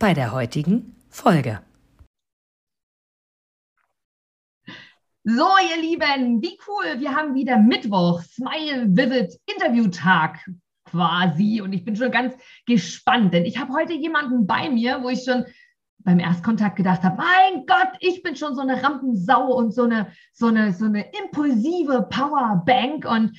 bei der heutigen Folge. So, ihr Lieben, wie cool. Wir haben wieder Mittwoch, Smile Vivid Interviewtag quasi. Und ich bin schon ganz gespannt, denn ich habe heute jemanden bei mir, wo ich schon beim Erstkontakt gedacht habe, mein Gott, ich bin schon so eine Rampensau und so eine, so eine, so eine impulsive Powerbank. Und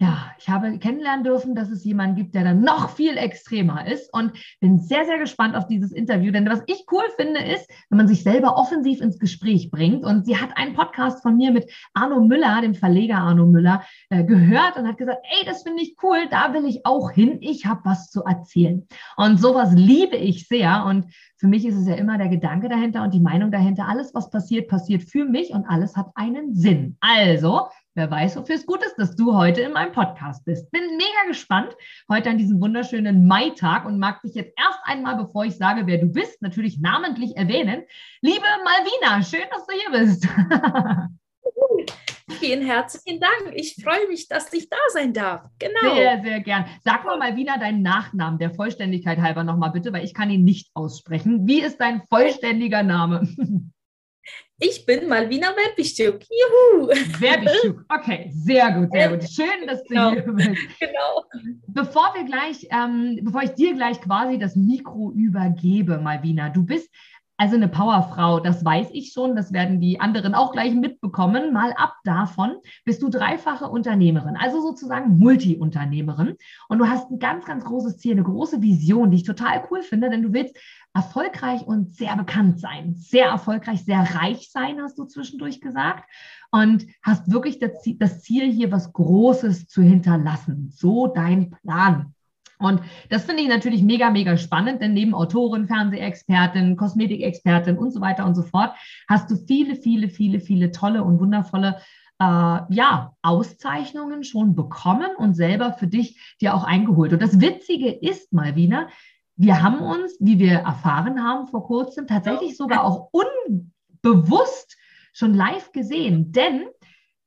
ja, ich habe kennenlernen dürfen, dass es jemanden gibt, der dann noch viel extremer ist und bin sehr, sehr gespannt auf dieses Interview. Denn was ich cool finde, ist, wenn man sich selber offensiv ins Gespräch bringt. Und sie hat einen Podcast von mir mit Arno Müller, dem Verleger Arno Müller, äh, gehört und hat gesagt, ey, das finde ich cool, da will ich auch hin. Ich habe was zu erzählen. Und sowas liebe ich sehr. Und für mich ist es ja immer der Gedanke dahinter und die Meinung dahinter. Alles, was passiert, passiert für mich und alles hat einen Sinn. Also, Wer weiß, wofür es gut ist, dass du heute in meinem Podcast bist. Bin mega gespannt heute an diesem wunderschönen Mai-Tag und mag dich jetzt erst einmal, bevor ich sage, wer du bist, natürlich namentlich erwähnen. Liebe Malvina, schön, dass du hier bist. Vielen herzlichen Dank. Ich freue mich, dass ich da sein darf. Genau. Sehr, sehr gern. Sag mal Malvina deinen Nachnamen der Vollständigkeit halber nochmal bitte, weil ich kann ihn nicht aussprechen. Wie ist dein vollständiger Name? Ich bin Malvina Werbischuk. Juhu! Werbischuk. Okay, sehr gut, sehr gut. Schön, dass du genau. hier bist. Genau. Bevor wir gleich, ähm, bevor ich dir gleich quasi das Mikro übergebe, Malvina, du bist also eine Powerfrau, das weiß ich schon, das werden die anderen auch gleich mitbekommen. Mal ab davon bist du dreifache Unternehmerin, also sozusagen Multi-Unternehmerin. Und du hast ein ganz, ganz großes Ziel, eine große Vision, die ich total cool finde, denn du willst erfolgreich und sehr bekannt sein. Sehr erfolgreich, sehr reich sein, hast du zwischendurch gesagt. Und hast wirklich das Ziel, hier was Großes zu hinterlassen. So dein Plan. Und das finde ich natürlich mega, mega spannend, denn neben Autorin, Fernsehexpertin, Kosmetikexpertin und so weiter und so fort hast du viele, viele, viele, viele tolle und wundervolle äh, ja, Auszeichnungen schon bekommen und selber für dich dir auch eingeholt. Und das Witzige ist mal wieder, wir haben uns, wie wir erfahren haben vor kurzem, tatsächlich sogar auch unbewusst schon live gesehen, denn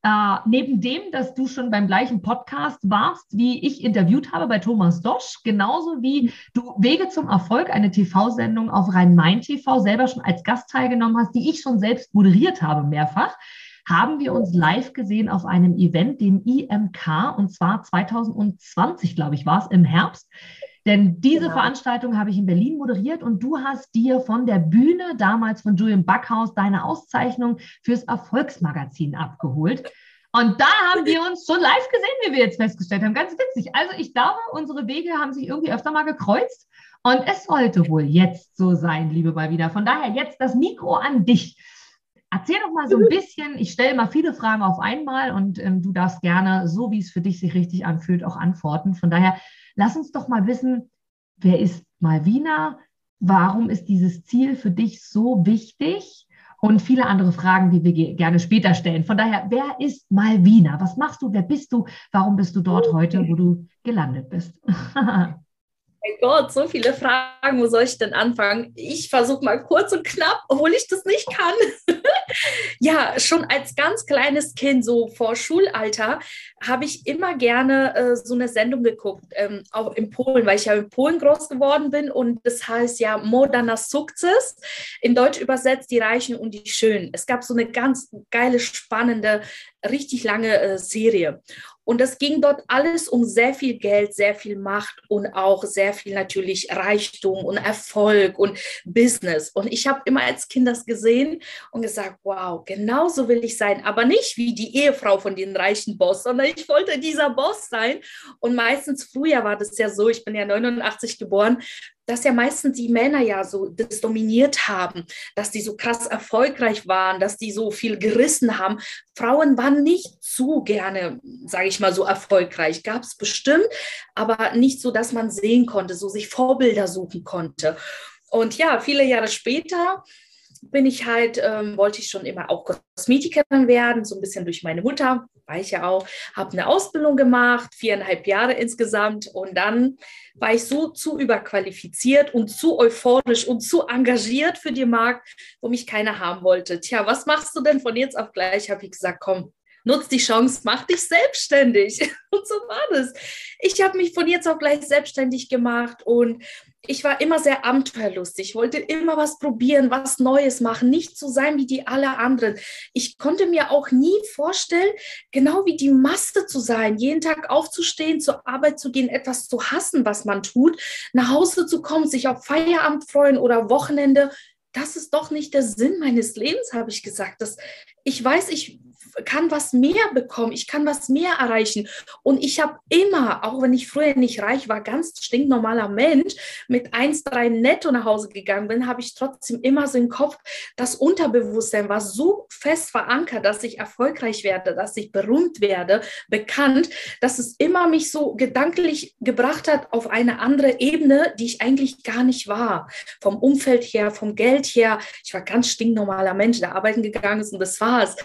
äh, neben dem, dass du schon beim gleichen Podcast warst, wie ich interviewt habe bei Thomas Dosch, genauso wie du Wege zum Erfolg, eine TV-Sendung auf Rhein-Main-TV selber schon als Gast teilgenommen hast, die ich schon selbst moderiert habe mehrfach, haben wir uns live gesehen auf einem Event, dem IMK, und zwar 2020, glaube ich, war es im Herbst. Denn diese genau. Veranstaltung habe ich in Berlin moderiert und du hast dir von der Bühne damals von Julian Backhaus deine Auszeichnung fürs Erfolgsmagazin abgeholt. Und da haben wir uns schon live gesehen, wie wir jetzt festgestellt haben. Ganz witzig. Also ich glaube, unsere Wege haben sich irgendwie öfter mal gekreuzt. Und es sollte wohl jetzt so sein, liebe Balbina. Von daher jetzt das Mikro an dich. Erzähl doch mal so ein bisschen, ich stelle mal viele Fragen auf einmal und ähm, du darfst gerne, so wie es für dich sich richtig anfühlt, auch antworten. Von daher, Lass uns doch mal wissen, wer ist Malvina? Warum ist dieses Ziel für dich so wichtig? Und viele andere Fragen, die wir gerne später stellen. Von daher, wer ist Malvina? Was machst du? Wer bist du? Warum bist du dort heute, wo du gelandet bist? mein Gott, so viele Fragen, wo soll ich denn anfangen? Ich versuche mal kurz und knapp, obwohl ich das nicht kann. ja, schon als ganz kleines Kind, so vor Schulalter, habe ich immer gerne äh, so eine Sendung geguckt, ähm, auch in Polen, weil ich ja in Polen groß geworden bin und das heißt ja Moderner Sukces, in Deutsch übersetzt die Reichen und die Schönen. Es gab so eine ganz geile, spannende, richtig lange äh, Serie. Und es ging dort alles um sehr viel Geld, sehr viel Macht und auch sehr viel natürlich Reichtum und Erfolg und Business. Und ich habe immer als Kind das gesehen und gesagt, wow, genauso will ich sein, aber nicht wie die Ehefrau von den reichen Boss, sondern ich wollte dieser Boss sein. Und meistens früher war das ja so, ich bin ja 89 geboren, dass ja meistens die Männer ja so das dominiert haben, dass die so krass erfolgreich waren, dass die so viel gerissen haben. Frauen waren nicht zu gerne, sage ich mal, so erfolgreich. Gab es bestimmt, aber nicht so, dass man sehen konnte, so sich Vorbilder suchen konnte. Und ja, viele Jahre später bin ich halt, ähm, wollte ich schon immer auch Kosmetikerin werden, so ein bisschen durch meine Mutter, war ich ja auch, habe eine Ausbildung gemacht, viereinhalb Jahre insgesamt und dann war ich so zu überqualifiziert und zu euphorisch und zu engagiert für den Markt, wo mich keiner haben wollte. Tja, was machst du denn von jetzt auf gleich? Habe ich gesagt, komm, nutz die Chance, mach dich selbstständig. Und so war das. Ich habe mich von jetzt auf gleich selbstständig gemacht und ich war immer sehr abenteuerlustig, ich wollte immer was probieren, was Neues machen, nicht so sein wie die alle anderen. Ich konnte mir auch nie vorstellen, genau wie die Masse zu sein, jeden Tag aufzustehen, zur Arbeit zu gehen, etwas zu hassen, was man tut, nach Hause zu kommen, sich auf Feierabend freuen oder Wochenende. Das ist doch nicht der Sinn meines Lebens, habe ich gesagt. Das, ich weiß, ich kann was mehr bekommen, ich kann was mehr erreichen. Und ich habe immer, auch wenn ich früher nicht reich war, ganz stinknormaler Mensch, mit 1,3 netto nach Hause gegangen bin, habe ich trotzdem immer so im Kopf, das Unterbewusstsein war so fest verankert, dass ich erfolgreich werde, dass ich berühmt werde, bekannt, dass es immer mich so gedanklich gebracht hat auf eine andere Ebene, die ich eigentlich gar nicht war. Vom Umfeld her, vom Geld her. Ich war ganz stinknormaler Mensch, der arbeiten gegangen ist und das war's.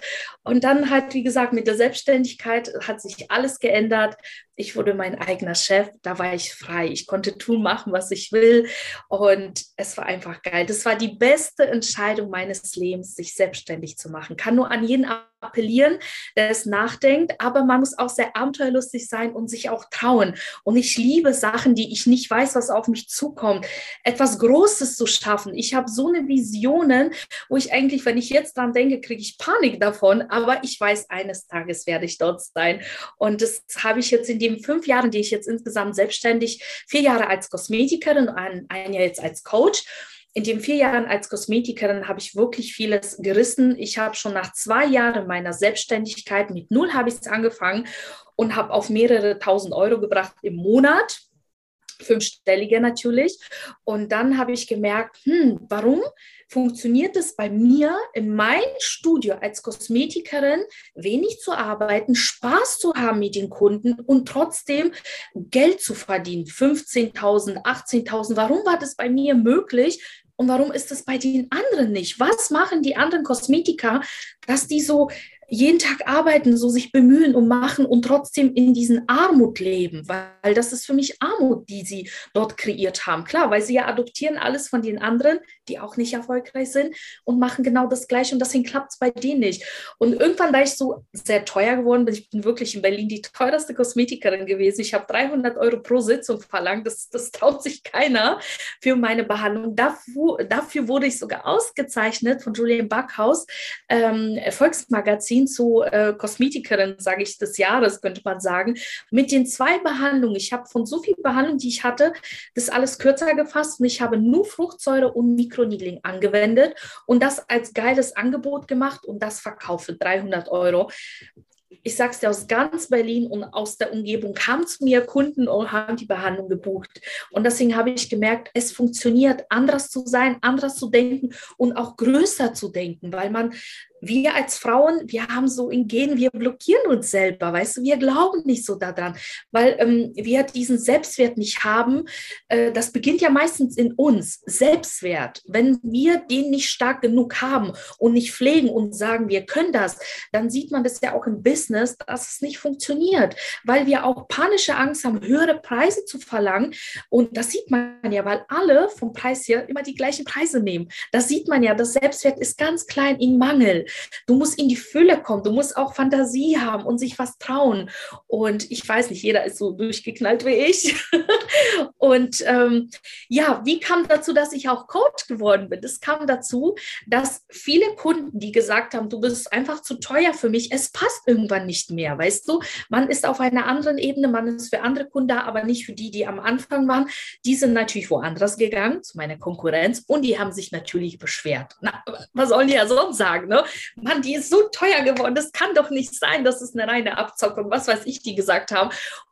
Und dann dann halt, wie gesagt, mit der Selbstständigkeit hat sich alles geändert. Ich wurde mein eigener Chef, da war ich frei. Ich konnte tun, machen, was ich will. Und es war einfach geil. Das war die beste Entscheidung meines Lebens, sich selbstständig zu machen. Kann nur an jeden appellieren, der es nachdenkt, aber man muss auch sehr abenteuerlustig sein und sich auch trauen. Und ich liebe Sachen, die ich nicht weiß, was auf mich zukommt. Etwas Großes zu schaffen. Ich habe so eine Visionen, wo ich eigentlich, wenn ich jetzt dran denke, kriege ich Panik davon, aber ich weiß, eines Tages werde ich dort sein. Und das habe ich jetzt in den fünf Jahren, die ich jetzt insgesamt selbstständig, vier Jahre als Kosmetikerin, ein, ein Jahr jetzt als Coach in den vier Jahren als Kosmetikerin habe ich wirklich vieles gerissen. Ich habe schon nach zwei Jahren meiner Selbstständigkeit mit null habe ich angefangen und habe auf mehrere tausend Euro gebracht im Monat fünfstellige natürlich. Und dann habe ich gemerkt, hm, warum funktioniert es bei mir in meinem Studio als Kosmetikerin, wenig zu arbeiten, Spaß zu haben mit den Kunden und trotzdem Geld zu verdienen. 15.000, 18.000. Warum war das bei mir möglich? Und warum ist das bei den anderen nicht? Was machen die anderen Kosmetiker, dass die so jeden Tag arbeiten, so sich bemühen und machen und trotzdem in diesen Armut leben, weil das ist für mich Armut, die sie dort kreiert haben. Klar, weil sie ja adoptieren alles von den anderen, die auch nicht erfolgreich sind und machen genau das Gleiche und deswegen klappt es bei denen nicht. Und irgendwann, da ich so sehr teuer geworden bin, ich bin wirklich in Berlin die teuerste Kosmetikerin gewesen. Ich habe 300 Euro pro Sitzung verlangt. Das, das traut sich keiner für meine Behandlung. Dafür, dafür wurde ich sogar ausgezeichnet von Julian Backhaus, ähm, Erfolgsmagazin zu äh, Kosmetikerin, sage ich, des Jahres, könnte man sagen, mit den zwei Behandlungen. Ich habe von so viel Behandlungen, die ich hatte, das alles kürzer gefasst und ich habe nur Fruchtsäure und Mikroneedling angewendet und das als geiles Angebot gemacht und das verkaufe 300 Euro ich sage es dir, aus ganz Berlin und aus der Umgebung kamen zu mir Kunden und haben die Behandlung gebucht. Und deswegen habe ich gemerkt, es funktioniert, anders zu sein, anders zu denken und auch größer zu denken, weil man wir als Frauen, wir haben so in Genen, wir blockieren uns selber, weißt du, wir glauben nicht so daran, weil ähm, wir diesen Selbstwert nicht haben. Äh, das beginnt ja meistens in uns, Selbstwert. Wenn wir den nicht stark genug haben und nicht pflegen und sagen, wir können das, dann sieht man das ja auch im Business, dass es nicht funktioniert, weil wir auch panische Angst haben, höhere Preise zu verlangen. Und das sieht man ja, weil alle vom Preis her immer die gleichen Preise nehmen. Das sieht man ja, das Selbstwert ist ganz klein in Mangel. Du musst in die Fülle kommen, du musst auch Fantasie haben und sich was trauen. Und ich weiß nicht, jeder ist so durchgeknallt wie ich. und ähm, ja, wie kam dazu, dass ich auch Coach geworden bin? Das kam dazu, dass viele Kunden, die gesagt haben, du bist einfach zu teuer für mich, es passt irgendwann nicht mehr, weißt du? Man ist auf einer anderen Ebene, man ist für andere Kunden da, aber nicht für die, die am Anfang waren. Die sind natürlich woanders gegangen, zu meiner Konkurrenz, und die haben sich natürlich beschwert. Na, was sollen die ja sonst sagen? Ne? Mann, die ist so teuer geworden, das kann doch nicht sein, das ist eine reine Abzockung, was weiß ich, die gesagt haben.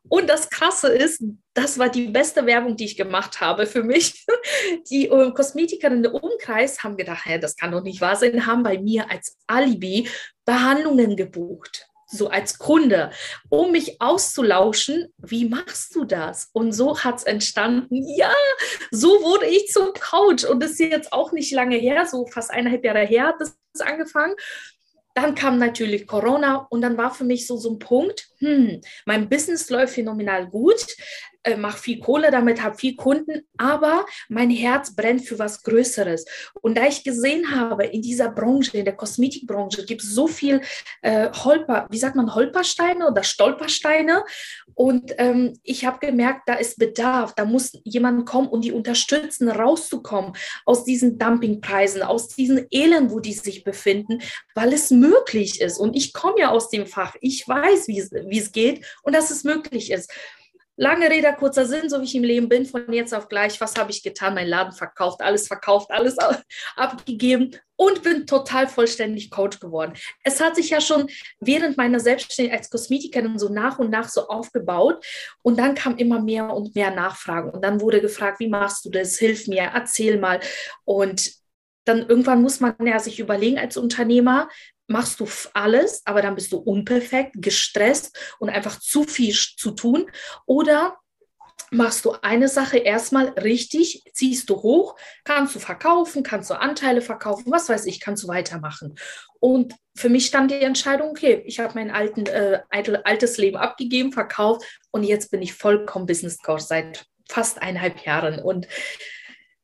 Und das Krasse ist, das war die beste Werbung, die ich gemacht habe für mich. Die äh, Kosmetikerinnen im Umkreis haben gedacht, hey, das kann doch nicht wahr sein, haben bei mir als Alibi Behandlungen gebucht so als Kunde, um mich auszulauschen, wie machst du das? Und so hat es entstanden, ja, so wurde ich zum Coach. Und das ist jetzt auch nicht lange her, so fast eineinhalb Jahre her hat das angefangen. Dann kam natürlich Corona und dann war für mich so, so ein Punkt, hm, mein Business läuft phänomenal gut, äh, mache viel Kohle damit, habe viel Kunden, aber mein Herz brennt für was Größeres. Und da ich gesehen habe, in dieser Branche, in der Kosmetikbranche, gibt es so viel äh, Holper, wie sagt man, Holpersteine oder Stolpersteine. Und ähm, ich habe gemerkt, da ist Bedarf, da muss jemand kommen und die unterstützen, rauszukommen aus diesen Dumpingpreisen, aus diesen Elend, wo die sich befinden, weil es möglich ist. Und ich komme ja aus dem Fach, ich weiß, wie es geht und dass es möglich ist. Lange Rede, kurzer Sinn, so wie ich im Leben bin, von jetzt auf gleich, was habe ich getan? Mein Laden verkauft, alles verkauft, alles abgegeben und bin total vollständig Coach geworden. Es hat sich ja schon während meiner Selbstständigkeit als Kosmetikerin so nach und nach so aufgebaut und dann kam immer mehr und mehr Nachfragen und dann wurde gefragt, wie machst du das? Hilf mir, erzähl mal. Und dann irgendwann muss man ja sich überlegen als Unternehmer, machst du alles, aber dann bist du unperfekt, gestresst und einfach zu viel zu tun. Oder machst du eine Sache erstmal richtig, ziehst du hoch, kannst du verkaufen, kannst du Anteile verkaufen, was weiß ich, kannst du weitermachen. Und für mich stand die Entscheidung, okay, ich habe mein alten, äh, altes Leben abgegeben, verkauft und jetzt bin ich vollkommen Business Coach seit fast eineinhalb Jahren. Und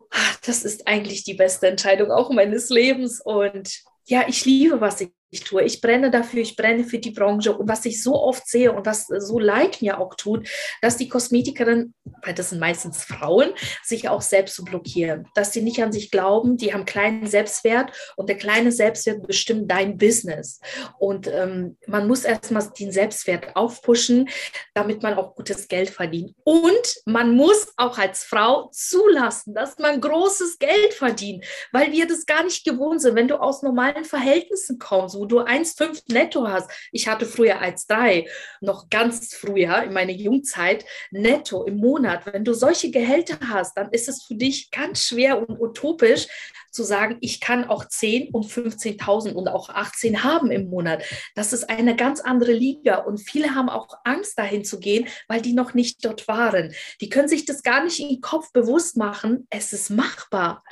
ach, das ist eigentlich die beste Entscheidung auch meines Lebens. Und ja, ich liebe, was ich ich tue. Ich brenne dafür, ich brenne für die Branche. Und was ich so oft sehe und was so leid mir auch tut, dass die Kosmetikerinnen, weil das sind meistens Frauen, sich auch selbst so blockieren. Dass sie nicht an sich glauben, die haben kleinen Selbstwert und der kleine Selbstwert bestimmt dein Business. Und ähm, man muss erstmal den Selbstwert aufpushen, damit man auch gutes Geld verdient. Und man muss auch als Frau zulassen, dass man großes Geld verdient, weil wir das gar nicht gewohnt sind. Wenn du aus normalen Verhältnissen kommst, du 1,5 netto hast. Ich hatte früher 1,3, noch ganz früher in meiner Jungzeit, netto im Monat. Wenn du solche Gehälter hast, dann ist es für dich ganz schwer und utopisch zu sagen, ich kann auch 10 und 15.000 und auch 18 haben im Monat. Das ist eine ganz andere Liga und viele haben auch Angst dahin zu gehen, weil die noch nicht dort waren. Die können sich das gar nicht in den Kopf bewusst machen. Es ist machbar.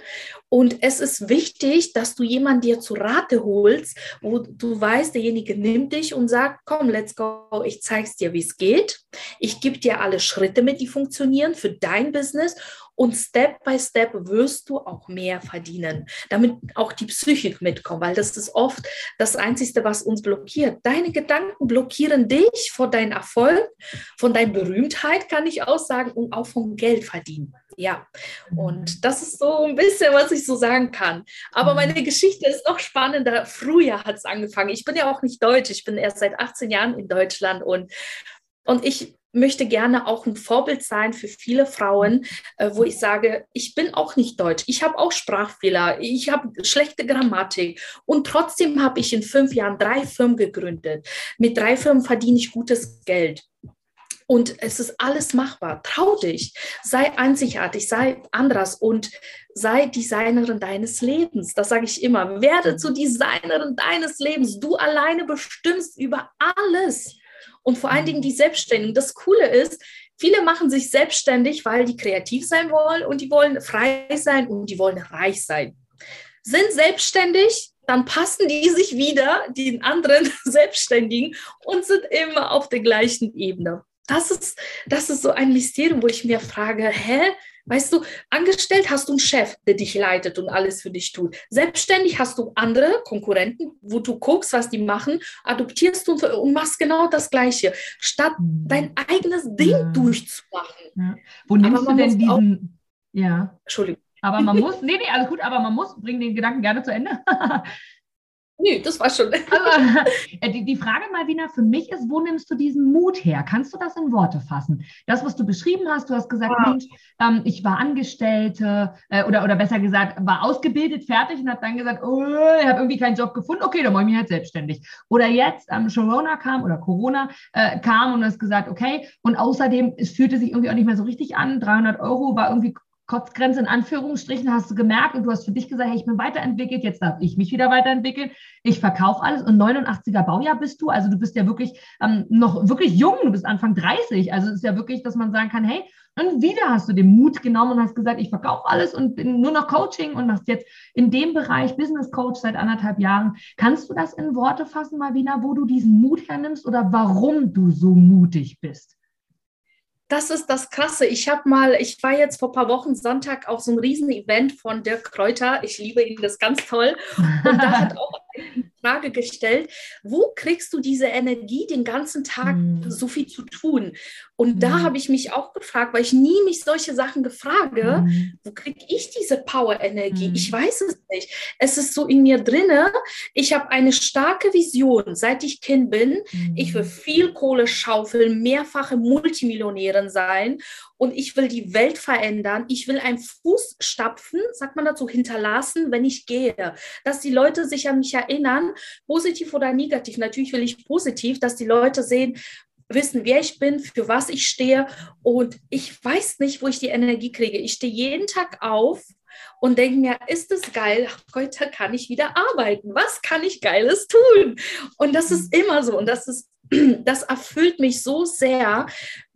Und es ist wichtig, dass du jemanden dir zu Rate holst, wo du weißt, derjenige nimmt dich und sagt, komm, let's go, ich zeig's dir, wie es geht. Ich gebe dir alle Schritte mit, die funktionieren für dein Business und Step by Step wirst du auch mehr verdienen, damit auch die Psychik mitkommt, weil das ist oft das Einzige, was uns blockiert. Deine Gedanken blockieren dich vor deinem Erfolg, von deiner Berühmtheit, kann ich auch sagen, und auch vom Geld verdienen. Ja, und das ist so ein bisschen, was ich so sagen kann. Aber meine. Geschichte ist noch spannender. Früher hat es angefangen. Ich bin ja auch nicht deutsch. Ich bin erst seit 18 Jahren in Deutschland und, und ich möchte gerne auch ein Vorbild sein für viele Frauen, äh, wo ich sage, ich bin auch nicht deutsch, ich habe auch Sprachfehler, ich habe schlechte Grammatik und trotzdem habe ich in fünf Jahren drei Firmen gegründet. Mit drei Firmen verdiene ich gutes Geld. Und es ist alles machbar. Trau dich. Sei einzigartig, sei anders und sei Designerin deines Lebens. Das sage ich immer. Werde zur Designerin deines Lebens. Du alleine bestimmst über alles. Und vor allen Dingen die Selbstständigen. Das Coole ist, viele machen sich selbstständig, weil die kreativ sein wollen und die wollen frei sein und die wollen reich sein. Sind selbstständig, dann passen die sich wieder den anderen Selbstständigen und sind immer auf der gleichen Ebene das ist, das ist so ein Mysterium, wo ich mir frage, hä? Weißt du, angestellt hast du einen Chef, der dich leitet und alles für dich tut. Selbstständig hast du andere Konkurrenten, wo du guckst, was die machen, adoptierst du und machst genau das Gleiche, statt mhm. dein eigenes Ding ja. durchzumachen. Ja. Wo nimmst du denn diesen... ja. Entschuldigung. Aber man muss, nee, nee, alles gut, aber man muss, bring den Gedanken gerne zu Ende. Nee, das war schon. Aber äh, die, die Frage, Malvina, für mich ist, wo nimmst du diesen Mut her? Kannst du das in Worte fassen? Das, was du beschrieben hast, du hast gesagt, ja. Mensch, ähm, ich war Angestellte äh, oder, oder besser gesagt, war ausgebildet, fertig und habe dann gesagt, oh, ich habe irgendwie keinen Job gefunden, okay, dann mache ich mich halt selbstständig. Oder jetzt ähm, Corona kam oder Corona äh, kam und du hast gesagt, okay, und außerdem, es fühlte sich irgendwie auch nicht mehr so richtig an, 300 Euro war irgendwie Kotzgrenze in Anführungsstrichen hast du gemerkt und du hast für dich gesagt, hey, ich bin weiterentwickelt, jetzt darf ich mich wieder weiterentwickeln. Ich verkaufe alles und 89er Baujahr bist du, also du bist ja wirklich ähm, noch wirklich jung, du bist Anfang 30, also es ist ja wirklich, dass man sagen kann, hey, und wieder hast du den Mut genommen und hast gesagt, ich verkaufe alles und bin nur noch Coaching und machst jetzt in dem Bereich Business Coach seit anderthalb Jahren. Kannst du das in Worte fassen, Marvina, wo du diesen Mut hernimmst oder warum du so mutig bist? Das ist das Krasse. Ich habe mal, ich war jetzt vor ein paar Wochen Sonntag auf so einem Riesen-Event von Dirk Kräuter. Ich liebe ihn, das ist ganz toll. Und da hat auch die Frage gestellt, wo kriegst du diese Energie, den ganzen Tag mm. so viel zu tun? Und mm. da hm. habe ich mich auch gefragt, weil ich nie mich solche Sachen gefrage, mm. wo kriege ich diese Power-Energie? Ich weiß es nicht. Es ist so in mir drinne. Ich habe eine starke Vision, seit ich Kind bin. Ich will viel Kohle schaufeln, mehrfache Multimillionärin sein und ich will die Welt verändern. Ich will einen Fußstapfen, sagt man dazu, hinterlassen, wenn ich gehe. Dass die Leute sich an mich erinnern, positiv oder negativ. Natürlich will ich positiv, dass die Leute sehen, wissen, wer ich bin, für was ich stehe. Und ich weiß nicht, wo ich die Energie kriege. Ich stehe jeden Tag auf und denke mir, ist es geil, heute kann ich wieder arbeiten. Was kann ich Geiles tun? Und das ist immer so. Und das ist, das erfüllt mich so sehr,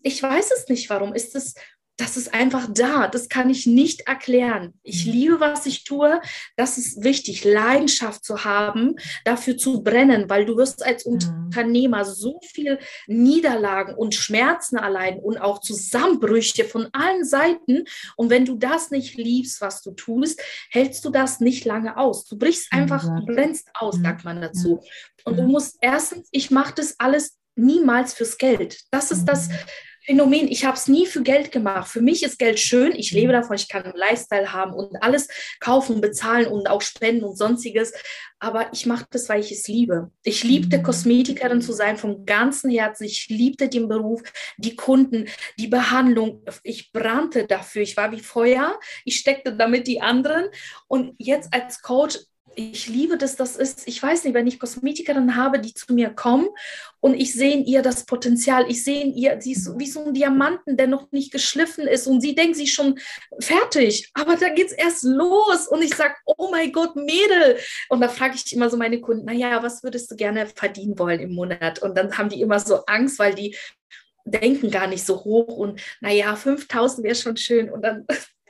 ich weiß es nicht, warum. Ist es, das ist einfach da. Das kann ich nicht erklären. Ich mhm. liebe, was ich tue. Das ist wichtig, Leidenschaft zu haben, dafür zu brennen, weil du wirst als mhm. Unternehmer so viel Niederlagen und Schmerzen allein und auch Zusammenbrüche von allen Seiten. Und wenn du das nicht liebst, was du tust, hältst du das nicht lange aus. Du brichst einfach, du brennst aus, sagt man dazu. Und du musst erstens, ich mache das alles niemals fürs Geld. Das ist das, mhm. Phänomen. Ich habe es nie für Geld gemacht. Für mich ist Geld schön. Ich lebe mhm. davon. Ich kann einen Lifestyle haben und alles kaufen, bezahlen und auch spenden und sonstiges. Aber ich mache das, weil ich es liebe. Ich liebte mhm. Kosmetikerin zu sein vom ganzen Herzen. Ich liebte den Beruf, die Kunden, die Behandlung. Ich brannte dafür. Ich war wie Feuer. Ich steckte damit die anderen. Und jetzt als Coach ich liebe das, das ist, ich weiß nicht, wenn ich Kosmetikerinnen habe, die zu mir kommen und ich sehe in ihr das Potenzial, ich sehe in ihr, sie ist wie so ein Diamanten, der noch nicht geschliffen ist und sie denkt, sie ist schon fertig, aber da geht es erst los und ich sage, oh mein Gott, Mädel. Und da frage ich immer so meine Kunden, naja, was würdest du gerne verdienen wollen im Monat? Und dann haben die immer so Angst, weil die denken gar nicht so hoch und naja, 5000 wäre schon schön und dann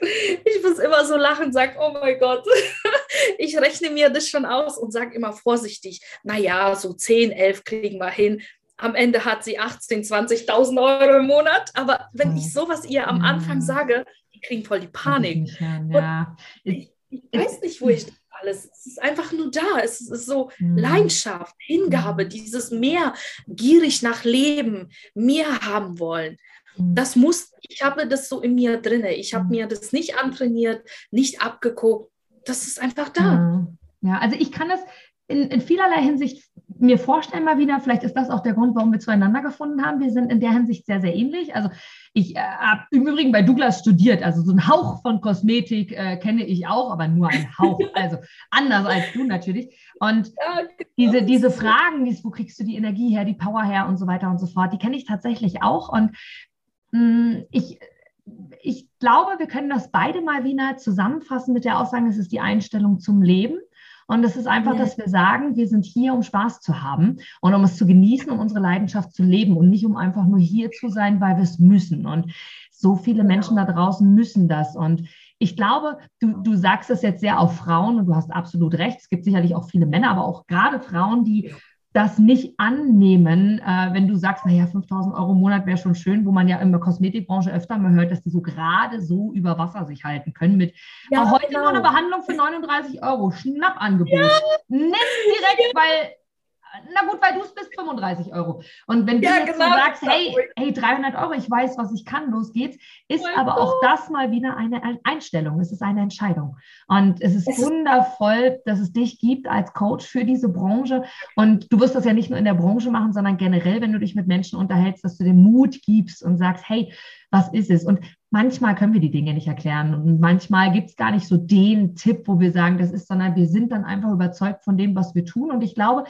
ich muss immer so lachen, sage, oh mein Gott, ich rechne mir das schon aus und sage immer vorsichtig, naja, so 10, 11 kriegen wir hin. Am Ende hat sie 18.000, 20.000 Euro im Monat. Aber wenn ich sowas ihr am Anfang sage, die kriegen voll die Panik. Ja. Ich, ich, weiß nicht, wo ich alles. Es ist einfach nur da. Es ist so mhm. Leidenschaft, Hingabe, dieses mehr gierig nach Leben, mehr haben wollen. Mhm. Das muss, ich habe das so in mir drinne. Ich habe mhm. mir das nicht antrainiert, nicht abgeguckt. Das ist einfach da. Ja, also ich kann das in, in vielerlei Hinsicht mir vorstellen mal wieder, vielleicht ist das auch der Grund, warum wir zueinander gefunden haben. Wir sind in der Hinsicht sehr, sehr ähnlich. Also ich äh, habe im Übrigen bei Douglas studiert, also so ein Hauch von Kosmetik äh, kenne ich auch, aber nur ein Hauch, also anders als du natürlich. Und ja, genau. diese, diese Fragen, dieses, wo kriegst du die Energie her, die Power her und so weiter und so fort, die kenne ich tatsächlich auch. Und ich, ich glaube, wir können das beide mal wieder zusammenfassen mit der Aussage, es ist die Einstellung zum Leben. Und es ist einfach, ja. dass wir sagen, wir sind hier, um Spaß zu haben und um es zu genießen, um unsere Leidenschaft zu leben und nicht um einfach nur hier zu sein, weil wir es müssen. Und so viele genau. Menschen da draußen müssen das. Und ich glaube, du, du sagst es jetzt sehr auf Frauen und du hast absolut recht. Es gibt sicherlich auch viele Männer, aber auch gerade Frauen, die das nicht annehmen, äh, wenn du sagst, naja, 5000 Euro im Monat wäre schon schön, wo man ja in der Kosmetikbranche öfter mal hört, dass die so gerade so über Wasser sich halten können mit ja, heute genau. nur eine Behandlung für 39 Euro, Schnappangebot. Ja. Nimm direkt, weil na gut, weil du es bist 35 Euro. Und wenn du ja, jetzt genau, so sagst, hey, hey, 300 Euro, ich weiß, was ich kann, los geht's, ist oh aber auch das mal wieder eine Einstellung. Es ist eine Entscheidung. Und es ist es wundervoll, dass es dich gibt als Coach für diese Branche. Und du wirst das ja nicht nur in der Branche machen, sondern generell, wenn du dich mit Menschen unterhältst, dass du den Mut gibst und sagst, hey, was ist es? Und manchmal können wir die Dinge nicht erklären. Und manchmal gibt es gar nicht so den Tipp, wo wir sagen, das ist, sondern wir sind dann einfach überzeugt von dem, was wir tun. Und ich glaube,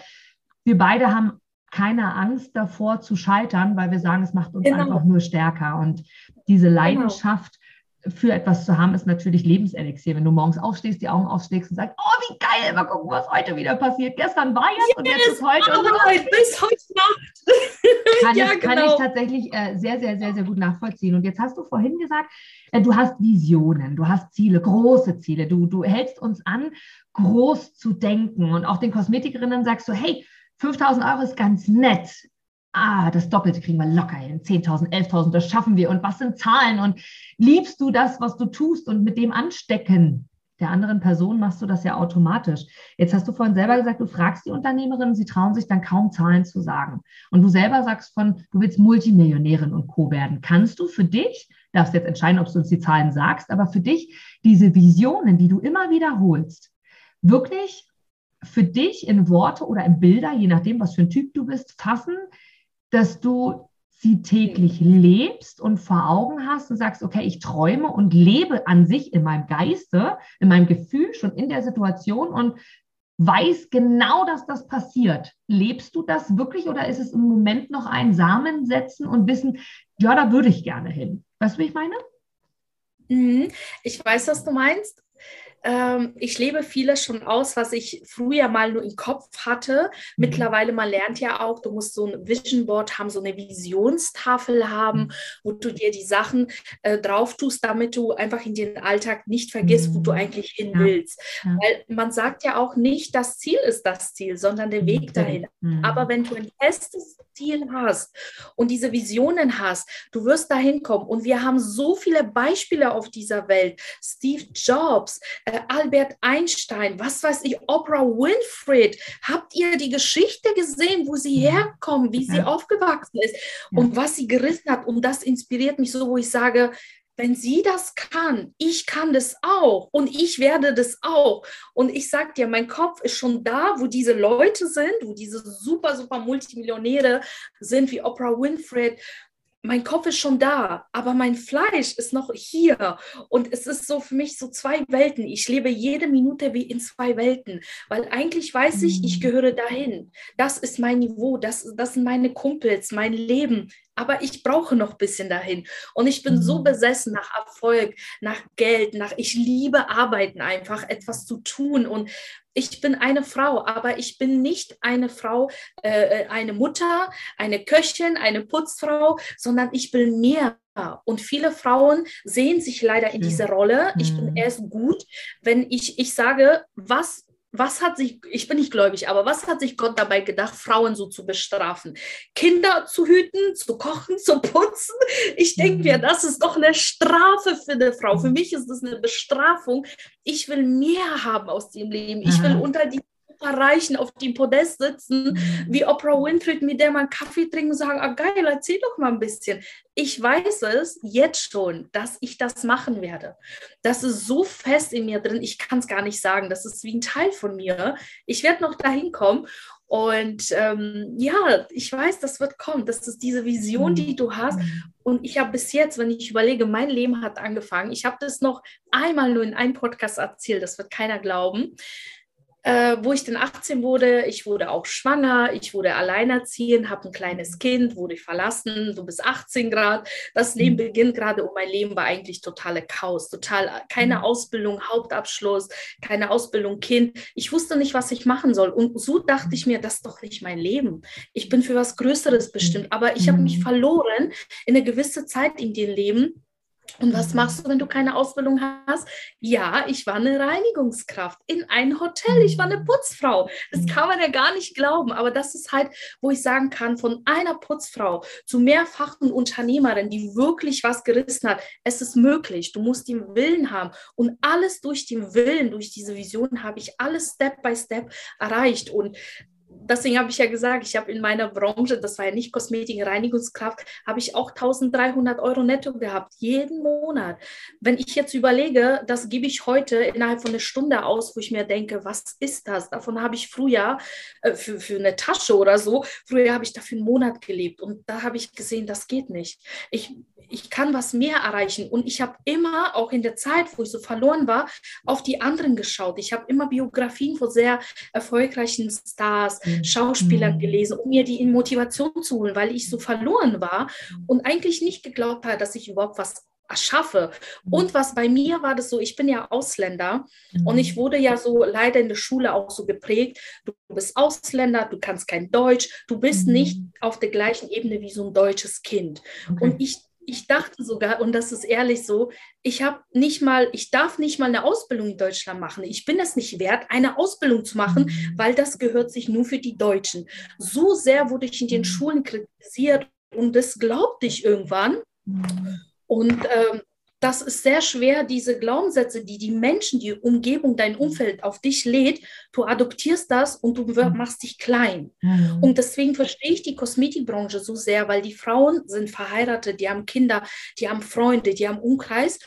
wir beide haben keine Angst davor zu scheitern, weil wir sagen, es macht uns genau. einfach nur stärker. Und diese genau. Leidenschaft für etwas zu haben, ist natürlich Lebenselixier. Wenn du morgens aufstehst, die Augen aufschlägst und sagst, oh, wie geil, mal gucken, was heute wieder passiert. Gestern war jetzt yes, und jetzt ist heute. Und heute bis heute Nacht. kann, ja, ich, genau. kann ich tatsächlich äh, sehr, sehr, sehr, sehr gut nachvollziehen. Und jetzt hast du vorhin gesagt, äh, du hast Visionen, du hast Ziele, große Ziele. Du, du hältst uns an, groß zu denken. Und auch den Kosmetikerinnen sagst du, hey, 5000 Euro ist ganz nett ah, das Doppelte kriegen wir locker hin, 10.000, 11.000, das schaffen wir. Und was sind Zahlen? Und liebst du das, was du tust und mit dem anstecken? Der anderen Person machst du das ja automatisch. Jetzt hast du vorhin selber gesagt, du fragst die Unternehmerinnen, sie trauen sich dann kaum Zahlen zu sagen. Und du selber sagst von, du willst Multimillionärin und Co. werden. Kannst du für dich, darfst jetzt entscheiden, ob du uns die Zahlen sagst, aber für dich diese Visionen, die du immer wiederholst, wirklich für dich in Worte oder in Bilder, je nachdem, was für ein Typ du bist, fassen, dass du sie täglich lebst und vor Augen hast und sagst, okay, ich träume und lebe an sich in meinem Geiste, in meinem Gefühl schon in der Situation und weiß genau, dass das passiert. Lebst du das wirklich oder ist es im Moment noch ein Samen setzen und wissen, ja, da würde ich gerne hin? Weißt du, wie ich meine? Mhm. Ich weiß, was du meinst ich lebe vieles schon aus, was ich früher mal nur im Kopf hatte. Mhm. Mittlerweile, man lernt ja auch, du musst so ein Vision Board haben, so eine Visionstafel haben, mhm. wo du dir die Sachen äh, drauf tust, damit du einfach in den Alltag nicht vergisst, wo du mhm. eigentlich hin ja. willst. Ja. Weil man sagt ja auch nicht, das Ziel ist das Ziel, sondern der Weg dahin. Mhm. Aber wenn du ein festes Ziel hast und diese Visionen hast, du wirst dahin kommen. Und wir haben so viele Beispiele auf dieser Welt. Steve Jobs, äh, Albert Einstein, was weiß ich, Oprah Winfrey. Habt ihr die Geschichte gesehen, wo sie herkommen, wie sie ja. aufgewachsen ist und was sie gerissen hat? Und das inspiriert mich so, wo ich sage, wenn sie das kann, ich kann das auch und ich werde das auch. Und ich sage dir, mein Kopf ist schon da, wo diese Leute sind, wo diese super, super Multimillionäre sind, wie Oprah Winfrey, mein Kopf ist schon da, aber mein Fleisch ist noch hier. Und es ist so für mich so zwei Welten. Ich lebe jede Minute wie in zwei Welten, weil eigentlich weiß ich, ich mhm. gehöre dahin. Das ist mein Niveau, das, das sind meine Kumpels, mein Leben. Aber ich brauche noch ein bisschen dahin. Und ich bin so mhm. besessen nach Erfolg, nach Geld, nach, ich liebe Arbeiten einfach, etwas zu tun. Und ich bin eine Frau, aber ich bin nicht eine Frau, äh, äh, eine Mutter, eine Köchin, eine Putzfrau, sondern ich bin mehr. Und viele Frauen sehen sich leider in dieser Rolle. Ich bin mhm. erst gut, wenn ich, ich sage, was was hat sich, ich bin nicht gläubig, aber was hat sich Gott dabei gedacht, Frauen so zu bestrafen? Kinder zu hüten, zu kochen, zu putzen? Ich denke mir, mhm. das ist doch eine Strafe für eine Frau. Für mich ist das eine Bestrafung. Ich will mehr haben aus dem Leben. Ich will unter die Reichen auf dem Podest sitzen, mhm. wie Oprah Winfrey, mit der man Kaffee trinken und sagen, ah geil, erzähl doch mal ein bisschen. Ich weiß es jetzt schon, dass ich das machen werde. Das ist so fest in mir drin, ich kann es gar nicht sagen. Das ist wie ein Teil von mir. Ich werde noch dahin kommen und ähm, ja, ich weiß, das wird kommen. Das ist diese Vision, die du hast. Mhm. Und ich habe bis jetzt, wenn ich überlege, mein Leben hat angefangen. Ich habe das noch einmal nur in einem Podcast erzählt. Das wird keiner glauben äh, wo ich dann 18 wurde, ich wurde auch schwanger, ich wurde alleinerziehend, habe ein kleines Kind, wurde verlassen, du bist 18 Grad. Das Leben mhm. beginnt gerade und mein Leben war eigentlich totale Chaos, total keine mhm. Ausbildung, Hauptabschluss, keine Ausbildung, Kind. Ich wusste nicht, was ich machen soll. Und so dachte ich mir, das ist doch nicht mein Leben. Ich bin für was Größeres bestimmt, aber ich habe mich mhm. verloren in eine gewisse Zeit in dem Leben und was machst du, wenn du keine Ausbildung hast? Ja, ich war eine Reinigungskraft in ein Hotel. Ich war eine Putzfrau. Das kann man ja gar nicht glauben. Aber das ist halt, wo ich sagen kann, von einer Putzfrau zu mehrfachen Unternehmerin, die wirklich was gerissen hat. Es ist möglich. Du musst den Willen haben. Und alles durch den Willen, durch diese Vision habe ich alles Step by Step erreicht. Und deswegen habe ich ja gesagt, ich habe in meiner Branche, das war ja nicht Kosmetik, Reinigungskraft, habe ich auch 1300 Euro netto gehabt, jeden Monat. Wenn ich jetzt überlege, das gebe ich heute innerhalb von einer Stunde aus, wo ich mir denke, was ist das? Davon habe ich früher äh, für, für eine Tasche oder so, früher habe ich dafür einen Monat gelebt und da habe ich gesehen, das geht nicht. Ich, ich kann was mehr erreichen und ich habe immer, auch in der Zeit, wo ich so verloren war, auf die anderen geschaut. Ich habe immer Biografien von sehr erfolgreichen Stars, mhm. Schauspielern mhm. gelesen, um mir die in Motivation zu holen, weil ich so verloren war mhm. und eigentlich nicht geglaubt habe, dass ich überhaupt was schaffe. Und was bei mir war das so, ich bin ja Ausländer mhm. und ich wurde ja so leider in der Schule auch so geprägt, du bist Ausländer, du kannst kein Deutsch, du bist mhm. nicht auf der gleichen Ebene wie so ein deutsches Kind. Okay. Und ich ich dachte sogar, und das ist ehrlich so, ich habe nicht mal, ich darf nicht mal eine Ausbildung in Deutschland machen. Ich bin es nicht wert, eine Ausbildung zu machen, mhm. weil das gehört sich nur für die Deutschen. So sehr wurde ich in den mhm. Schulen kritisiert und das glaubte ich irgendwann. Mhm. Und ähm, das ist sehr schwer, diese Glaubenssätze, die die Menschen, die Umgebung, dein Umfeld auf dich lädt, du adoptierst das und du mhm. machst dich klein. Mhm. Und deswegen verstehe ich die Kosmetikbranche so sehr, weil die Frauen sind verheiratet, die haben Kinder, die haben Freunde, die haben Umkreis.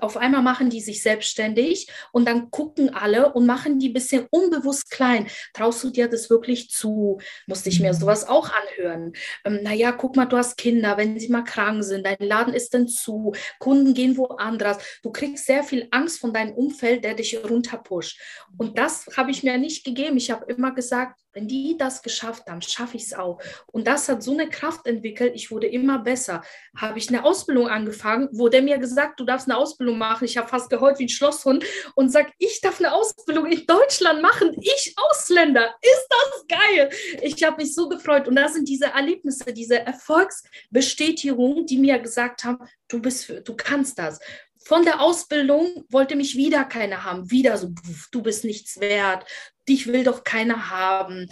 Auf einmal machen die sich selbstständig und dann gucken alle und machen die ein bisschen unbewusst klein. Traust du dir das wirklich zu? Musste ich mir mhm. sowas auch anhören. Ähm, naja, guck mal, du hast Kinder, wenn sie mal krank sind, dein Laden ist dann zu, Kunden gehen wo anderes. Du kriegst sehr viel Angst von deinem Umfeld, der dich runterpusht. Und das habe ich mir nicht gegeben. Ich habe immer gesagt, wenn die das geschafft haben, schaffe ich es auch. Und das hat so eine Kraft entwickelt. Ich wurde immer besser. Habe ich eine Ausbildung angefangen, wurde mir gesagt, du darfst eine Ausbildung machen. Ich habe fast geheult wie ein Schlosshund und sage, ich darf eine Ausbildung in Deutschland machen. Ich Ausländer. Ist das geil? Ich habe mich so gefreut. Und da sind diese Erlebnisse, diese Erfolgsbestätigungen, die mir gesagt haben, du bist, du kannst das von der Ausbildung wollte mich wieder keiner haben. Wieder so, du bist nichts wert, dich will doch keiner haben.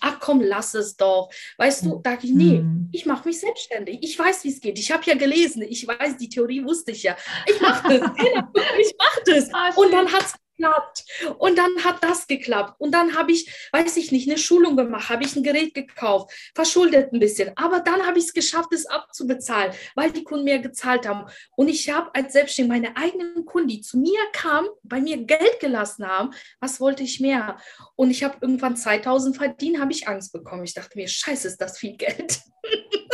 Ach komm, lass es doch. Weißt du, dachte ich, nee, ich mache mich selbstständig. Ich weiß, wie es geht. Ich habe ja gelesen. Ich weiß, die Theorie wusste ich ja. Ich mache das. ich mache das. Und dann hat es geklappt. Und dann hat das geklappt. Und dann habe ich, weiß ich nicht, eine Schulung gemacht, habe ich ein Gerät gekauft, verschuldet ein bisschen. Aber dann habe ich es geschafft, es abzubezahlen, weil die Kunden mir gezahlt haben. Und ich habe als Selbstständige meine eigenen Kunden, die zu mir kamen, bei mir Geld gelassen haben, was wollte ich mehr? Und ich habe irgendwann 2000 verdient, habe ich Angst bekommen. Ich dachte mir, scheiße, ist das viel Geld.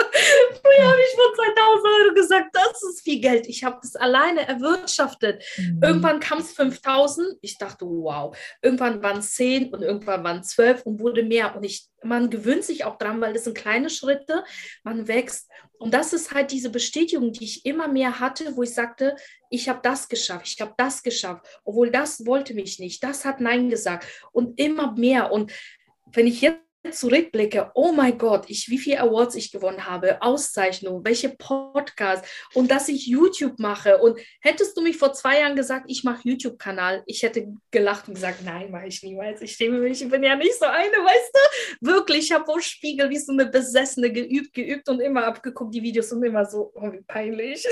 Früher habe ich vor 2000 Euro gesagt, das ist viel Geld. Ich habe das alleine erwirtschaftet. Mhm. Irgendwann kam es 5000. Ich dachte, wow. Irgendwann waren es 10 und irgendwann waren es 12 und wurde mehr. Und ich, man gewöhnt sich auch dran, weil das sind kleine Schritte. Man wächst. Und das ist halt diese Bestätigung, die ich immer mehr hatte, wo ich sagte, ich habe das geschafft, ich habe das geschafft, obwohl das wollte mich nicht, das hat Nein gesagt und immer mehr. Und wenn ich jetzt zurückblicke, oh mein Gott, ich, wie viele Awards ich gewonnen habe, Auszeichnungen, welche Podcasts und dass ich YouTube mache. Und hättest du mich vor zwei Jahren gesagt, ich mache YouTube-Kanal, ich hätte gelacht und gesagt, nein, mache ich niemals. Ich stehe mich, ich bin ja nicht so eine, weißt du? Wirklich, ich habe vor Spiegel wie so eine Besessene geübt, geübt und immer abgeguckt, die Videos und immer so, oh, wie peinlich.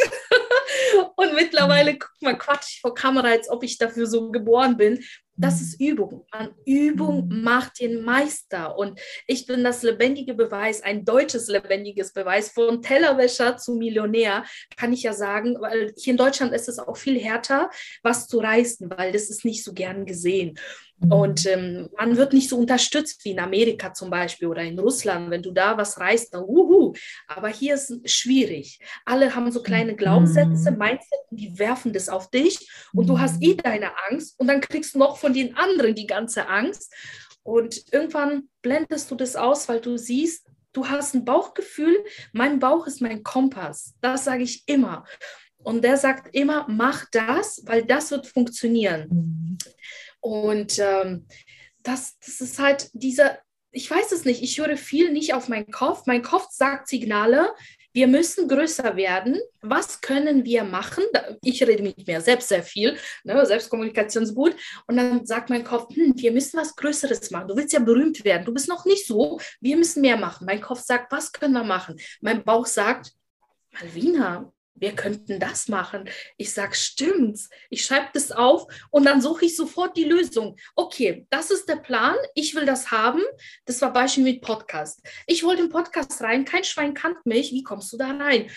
und mittlerweile, guck mal, quatsch vor Kamera, als ob ich dafür so geboren bin. Das ist Übung. Man, Übung macht den Meister. Und ich bin das lebendige Beweis, ein deutsches lebendiges Beweis. Von Tellerwäscher zu Millionär kann ich ja sagen, weil hier in Deutschland ist es auch viel härter, was zu reißen, weil das ist nicht so gern gesehen. Mhm. Und ähm, man wird nicht so unterstützt wie in Amerika zum Beispiel oder in Russland. Wenn du da was reißt, dann uhu. Aber hier ist es schwierig. Alle haben so kleine Glaubenssätze, mhm. Mindset, die werfen das auf dich und du hast eh mhm. deine Angst und dann kriegst du noch von den anderen die ganze Angst. Und irgendwann blendest du das aus, weil du siehst, du hast ein Bauchgefühl. Mein Bauch ist mein Kompass. Das sage ich immer. Und der sagt immer, mach das, weil das wird funktionieren. Und ähm, das, das ist halt dieser, ich weiß es nicht, ich höre viel nicht auf meinen Kopf. Mein Kopf sagt Signale, wir müssen größer werden. Was können wir machen? Ich rede mit mir selbst sehr viel, ne? Selbstkommunikation. Und dann sagt mein Kopf, hm, wir müssen was Größeres machen. Du willst ja berühmt werden. Du bist noch nicht so. Wir müssen mehr machen. Mein Kopf sagt, was können wir machen? Mein Bauch sagt, Malvina, wir könnten das machen. Ich sage, stimmt's. Ich schreibe das auf und dann suche ich sofort die Lösung. Okay, das ist der Plan. Ich will das haben. Das war Beispiel mit Podcast. Ich wollte im Podcast rein. Kein Schwein kannt mich. Wie kommst du da rein?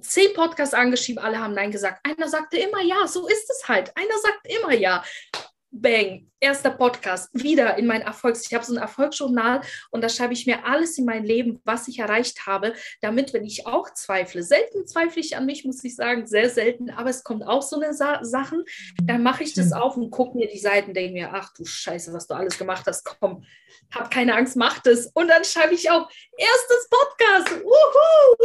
Zehn Podcasts angeschrieben, alle haben Nein gesagt. Einer sagte immer Ja, so ist es halt. Einer sagt immer Ja bang, erster Podcast, wieder in mein Erfolgs. Ich habe so ein Erfolgsjournal und da schreibe ich mir alles in mein Leben, was ich erreicht habe, damit, wenn ich auch zweifle, selten zweifle ich an mich, muss ich sagen, sehr selten, aber es kommt auch so eine Sa Sachen, dann mache ich das auf und gucke mir die Seiten, denke mir, ach du Scheiße, was du alles gemacht hast, komm, hab keine Angst, mach das. Und dann schreibe ich auch, erstes Podcast, wuhu!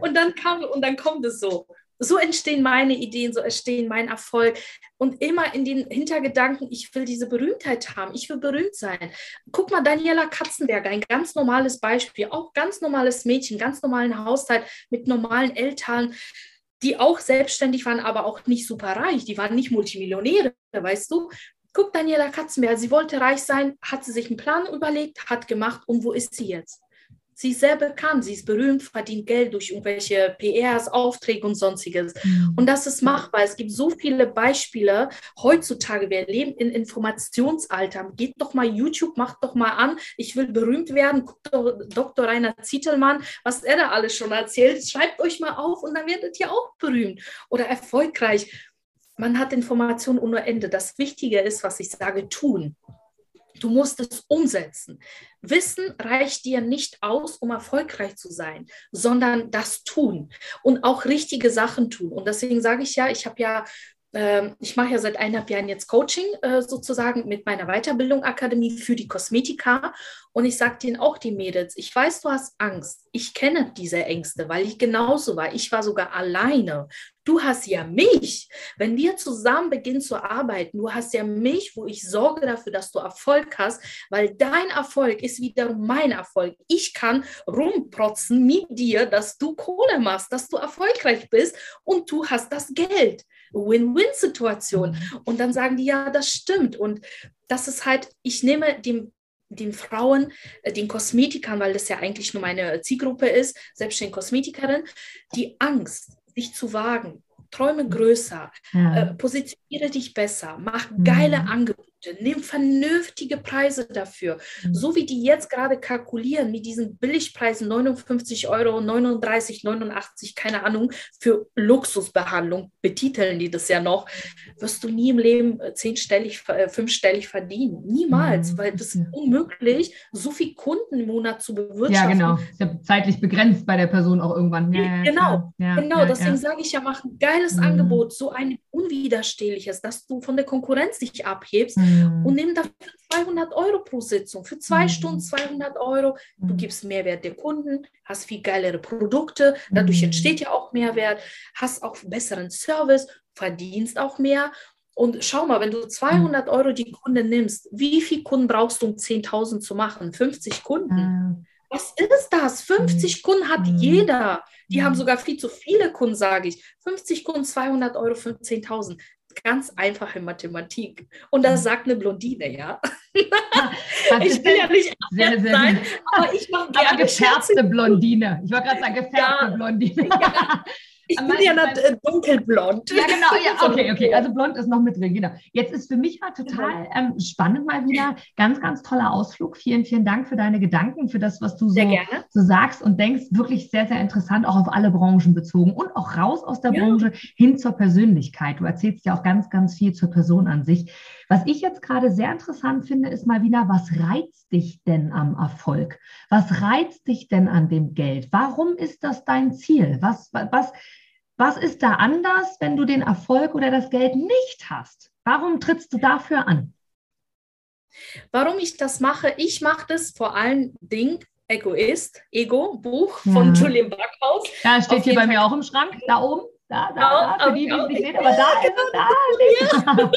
und dann kam, und dann kommt es so. So entstehen meine Ideen, so entstehen mein Erfolg. Und immer in den Hintergedanken, ich will diese Berühmtheit haben, ich will berühmt sein. Guck mal, Daniela Katzenberger, ein ganz normales Beispiel, auch ganz normales Mädchen, ganz normalen Haushalt mit normalen Eltern, die auch selbstständig waren, aber auch nicht super reich. Die waren nicht Multimillionäre, weißt du. Guck, Daniela Katzenberger, sie wollte reich sein, hat sie sich einen Plan überlegt, hat gemacht und wo ist sie jetzt? Sie ist sehr bekannt, sie ist berühmt, verdient Geld durch irgendwelche PRs, Aufträge und sonstiges. Mhm. Und das ist machbar. Es gibt so viele Beispiele heutzutage. Wir leben in Informationsalter. Geht doch mal YouTube, macht doch mal an. Ich will berühmt werden. Guckt doch Dr. Rainer Zietelmann, was er da alles schon erzählt. Schreibt euch mal auf und dann werdet ihr auch berühmt oder erfolgreich. Man hat Informationen ohne Ende. Das Wichtige ist, was ich sage, tun. Du musst es umsetzen. Wissen reicht dir nicht aus, um erfolgreich zu sein, sondern das tun und auch richtige Sachen tun. Und deswegen sage ich ja, ich habe ja ähm, ich mache ja seit eineinhalb Jahren jetzt Coaching äh, sozusagen mit meiner Weiterbildung Akademie für die Kosmetika. Und ich sage denen auch, die Mädels, ich weiß, du hast Angst. Ich kenne diese Ängste, weil ich genauso war. Ich war sogar alleine. Du hast ja mich. Wenn wir zusammen beginnen zu arbeiten, du hast ja mich, wo ich sorge dafür, dass du Erfolg hast, weil dein Erfolg ist wiederum mein Erfolg. Ich kann rumprotzen mit dir, dass du Kohle machst, dass du erfolgreich bist und du hast das Geld. Win-Win-Situation. Mhm. Und dann sagen die, ja, das stimmt. Und das ist halt, ich nehme dem den Frauen, äh, den Kosmetikern, weil das ja eigentlich nur meine Zielgruppe ist, selbstständige Kosmetikerin, die Angst, sich zu wagen, träume größer, ja. äh, positioniere dich besser, mach geile mhm. Angebote. Nimm vernünftige Preise dafür. Mhm. So wie die jetzt gerade kalkulieren mit diesen Billigpreisen 59 Euro, 39, 89, keine Ahnung, für Luxusbehandlung, betiteln die das ja noch, wirst du nie im Leben äh, zehnstellig, äh, fünfstellig verdienen. Niemals, mhm. weil das ist unmöglich, so viel Kunden im Monat zu bewirtschaften. Ja, genau. Ist ja zeitlich begrenzt bei der Person auch irgendwann. Ja, genau, ja, genau. Ja, Deswegen sage ich ja, mach ein geiles mhm. Angebot, so ein unwiderstehliches, dass du von der Konkurrenz dich abhebst mhm. und nimm dafür 200 Euro pro Sitzung. Für zwei mhm. Stunden 200 Euro. Du mhm. gibst Mehrwert der Kunden, hast viel geilere Produkte, dadurch mhm. entsteht ja auch Mehrwert, hast auch besseren Service, verdienst auch mehr. Und schau mal, wenn du 200 Euro die Kunden nimmst, wie viele Kunden brauchst du, um 10.000 zu machen? 50 Kunden. Was ist das? 50 Kunden hat jeder. Die haben sogar viel zu viele Kunden, sage ich. 50 Kunden, 200 Euro, 15.000 ganz einfache Mathematik. Und das sagt eine Blondine, ja. ich will ja nicht sehr, sehr sein, aber ich mache gerne aber gefärbte Blondine. Ich wollte gerade sagen, gefärbte ja. Blondine. Ja. Ich bin ja noch äh, dunkelblond. Ja, genau. Ja, okay, okay. Also blond ist noch mit drin, genau. Jetzt ist für mich mal total ähm, spannend mal wieder. Ganz, ganz toller Ausflug. Vielen, vielen Dank für deine Gedanken, für das, was du so, so sagst und denkst. Wirklich sehr, sehr interessant, auch auf alle Branchen bezogen und auch raus aus der ja. Branche hin zur Persönlichkeit. Du erzählst ja auch ganz, ganz viel zur Person an sich. Was ich jetzt gerade sehr interessant finde, ist mal wieder, was reizt dich denn am Erfolg? Was reizt dich denn an dem Geld? Warum ist das dein Ziel? Was, was, was ist da anders, wenn du den Erfolg oder das Geld nicht hast? Warum trittst du dafür an? Warum ich das mache? Ich mache das vor allen Dingen Egoist, Ego, Buch ja. von Julian Backhaus. Ja, steht hier bei Fall. mir auch im Schrank, da oben. Da, da, da, für die, die es nicht sehen, aber da ist es, da.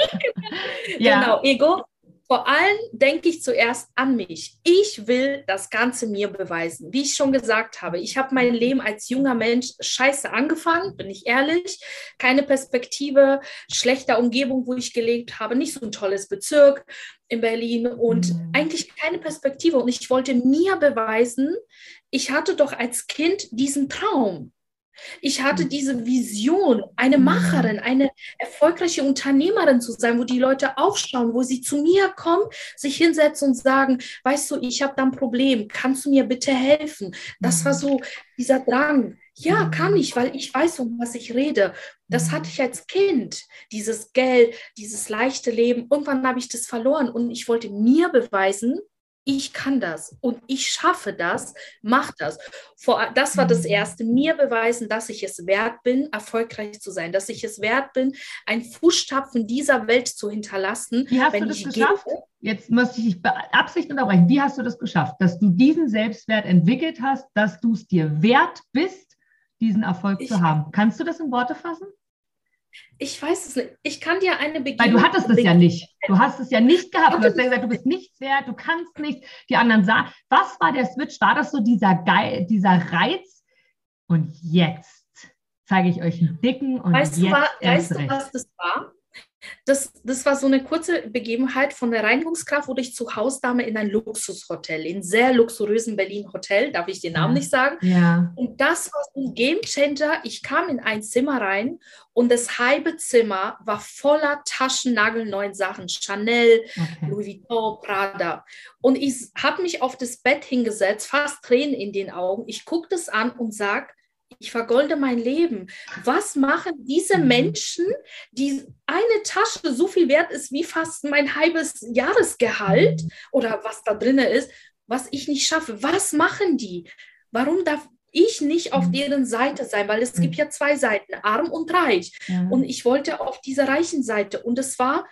ja. Genau, Ego. Vor allem denke ich zuerst an mich. Ich will das Ganze mir beweisen. Wie ich schon gesagt habe, ich habe mein Leben als junger Mensch scheiße angefangen, bin ich ehrlich. Keine Perspektive, schlechter Umgebung, wo ich gelebt habe, nicht so ein tolles Bezirk in Berlin und mhm. eigentlich keine Perspektive. Und ich wollte mir beweisen, ich hatte doch als Kind diesen Traum. Ich hatte mhm. diese Vision, eine mhm. Macherin, eine erfolgreiche Unternehmerin zu sein, wo die Leute aufschauen, wo sie zu mir kommen, sich hinsetzen und sagen, weißt du, ich habe da ein Problem, kannst du mir bitte helfen? Das war mhm. so dieser Drang. Ja, kann ich, weil ich weiß, um was ich rede. Das hatte ich als Kind, dieses Geld, dieses leichte Leben. Irgendwann habe ich das verloren und ich wollte mir beweisen, ich kann das und ich schaffe das, mach das. das war das mhm. Erste, mir beweisen, dass ich es wert bin, erfolgreich zu sein, dass ich es wert bin, einen Fußstapfen dieser Welt zu hinterlassen. Wie hast du das geschafft? Gehe. Jetzt möchte ich dich Absicht unterbrechen. Wie hast du das geschafft, dass du diesen Selbstwert entwickelt hast, dass du es dir wert bist, diesen Erfolg ich, zu haben? Kannst du das in Worte fassen? Ich weiß es nicht. Ich kann dir eine Begegnung. Weil du hattest es ja nicht. Du hast es ja nicht gehabt. Du hast ja gesagt, du bist nichts wert, du kannst nichts. Die anderen sagen, was war der Switch? War das so dieser Geil, dieser Reiz? Und jetzt zeige ich euch einen dicken und weißt jetzt du, weißt du, was das war? Das, das war so eine kurze Begebenheit von der Reinigungskraft, wurde ich zu Hausdame in ein Luxushotel, in sehr luxuriösen Berlin Hotel, darf ich den Namen ja. nicht sagen. Ja. Und das war so ein Game Changer. Ich kam in ein Zimmer rein und das halbe Zimmer war voller taschennagelneuen Sachen, Chanel, okay. Louis Vuitton, Prada. Und ich habe mich auf das Bett hingesetzt, fast Tränen in den Augen. Ich gucke das an und sage, ich vergolde mein Leben. Was machen diese mhm. Menschen, die eine Tasche so viel wert ist wie fast mein halbes Jahresgehalt mhm. oder was da drin ist, was ich nicht schaffe? Was machen die? Warum darf ich nicht auf mhm. deren Seite sein, weil es gibt ja zwei Seiten, arm und reich. Ja. Und ich wollte auf dieser reichen Seite. Und es war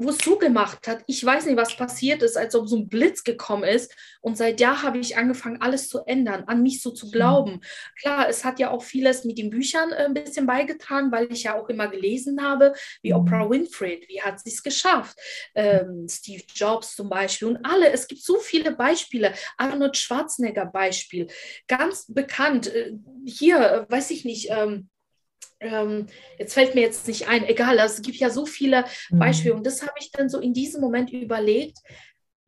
wo es zugemacht hat. Ich weiß nicht, was passiert ist, als ob so ein Blitz gekommen ist. Und seit Jahr habe ich angefangen, alles zu ändern, an mich so zu glauben. Mhm. Klar, es hat ja auch vieles mit den Büchern äh, ein bisschen beigetragen, weil ich ja auch immer gelesen habe, wie mhm. Oprah Winfrey, wie hat sie es geschafft? Ähm, Steve Jobs zum Beispiel und alle. Es gibt so viele Beispiele. Arnold Schwarzenegger Beispiel, ganz bekannt. Äh, hier, äh, weiß ich nicht. Ähm, ähm, jetzt fällt mir jetzt nicht ein, egal, also es gibt ja so viele mhm. Beispiele. Und das habe ich dann so in diesem Moment überlegt.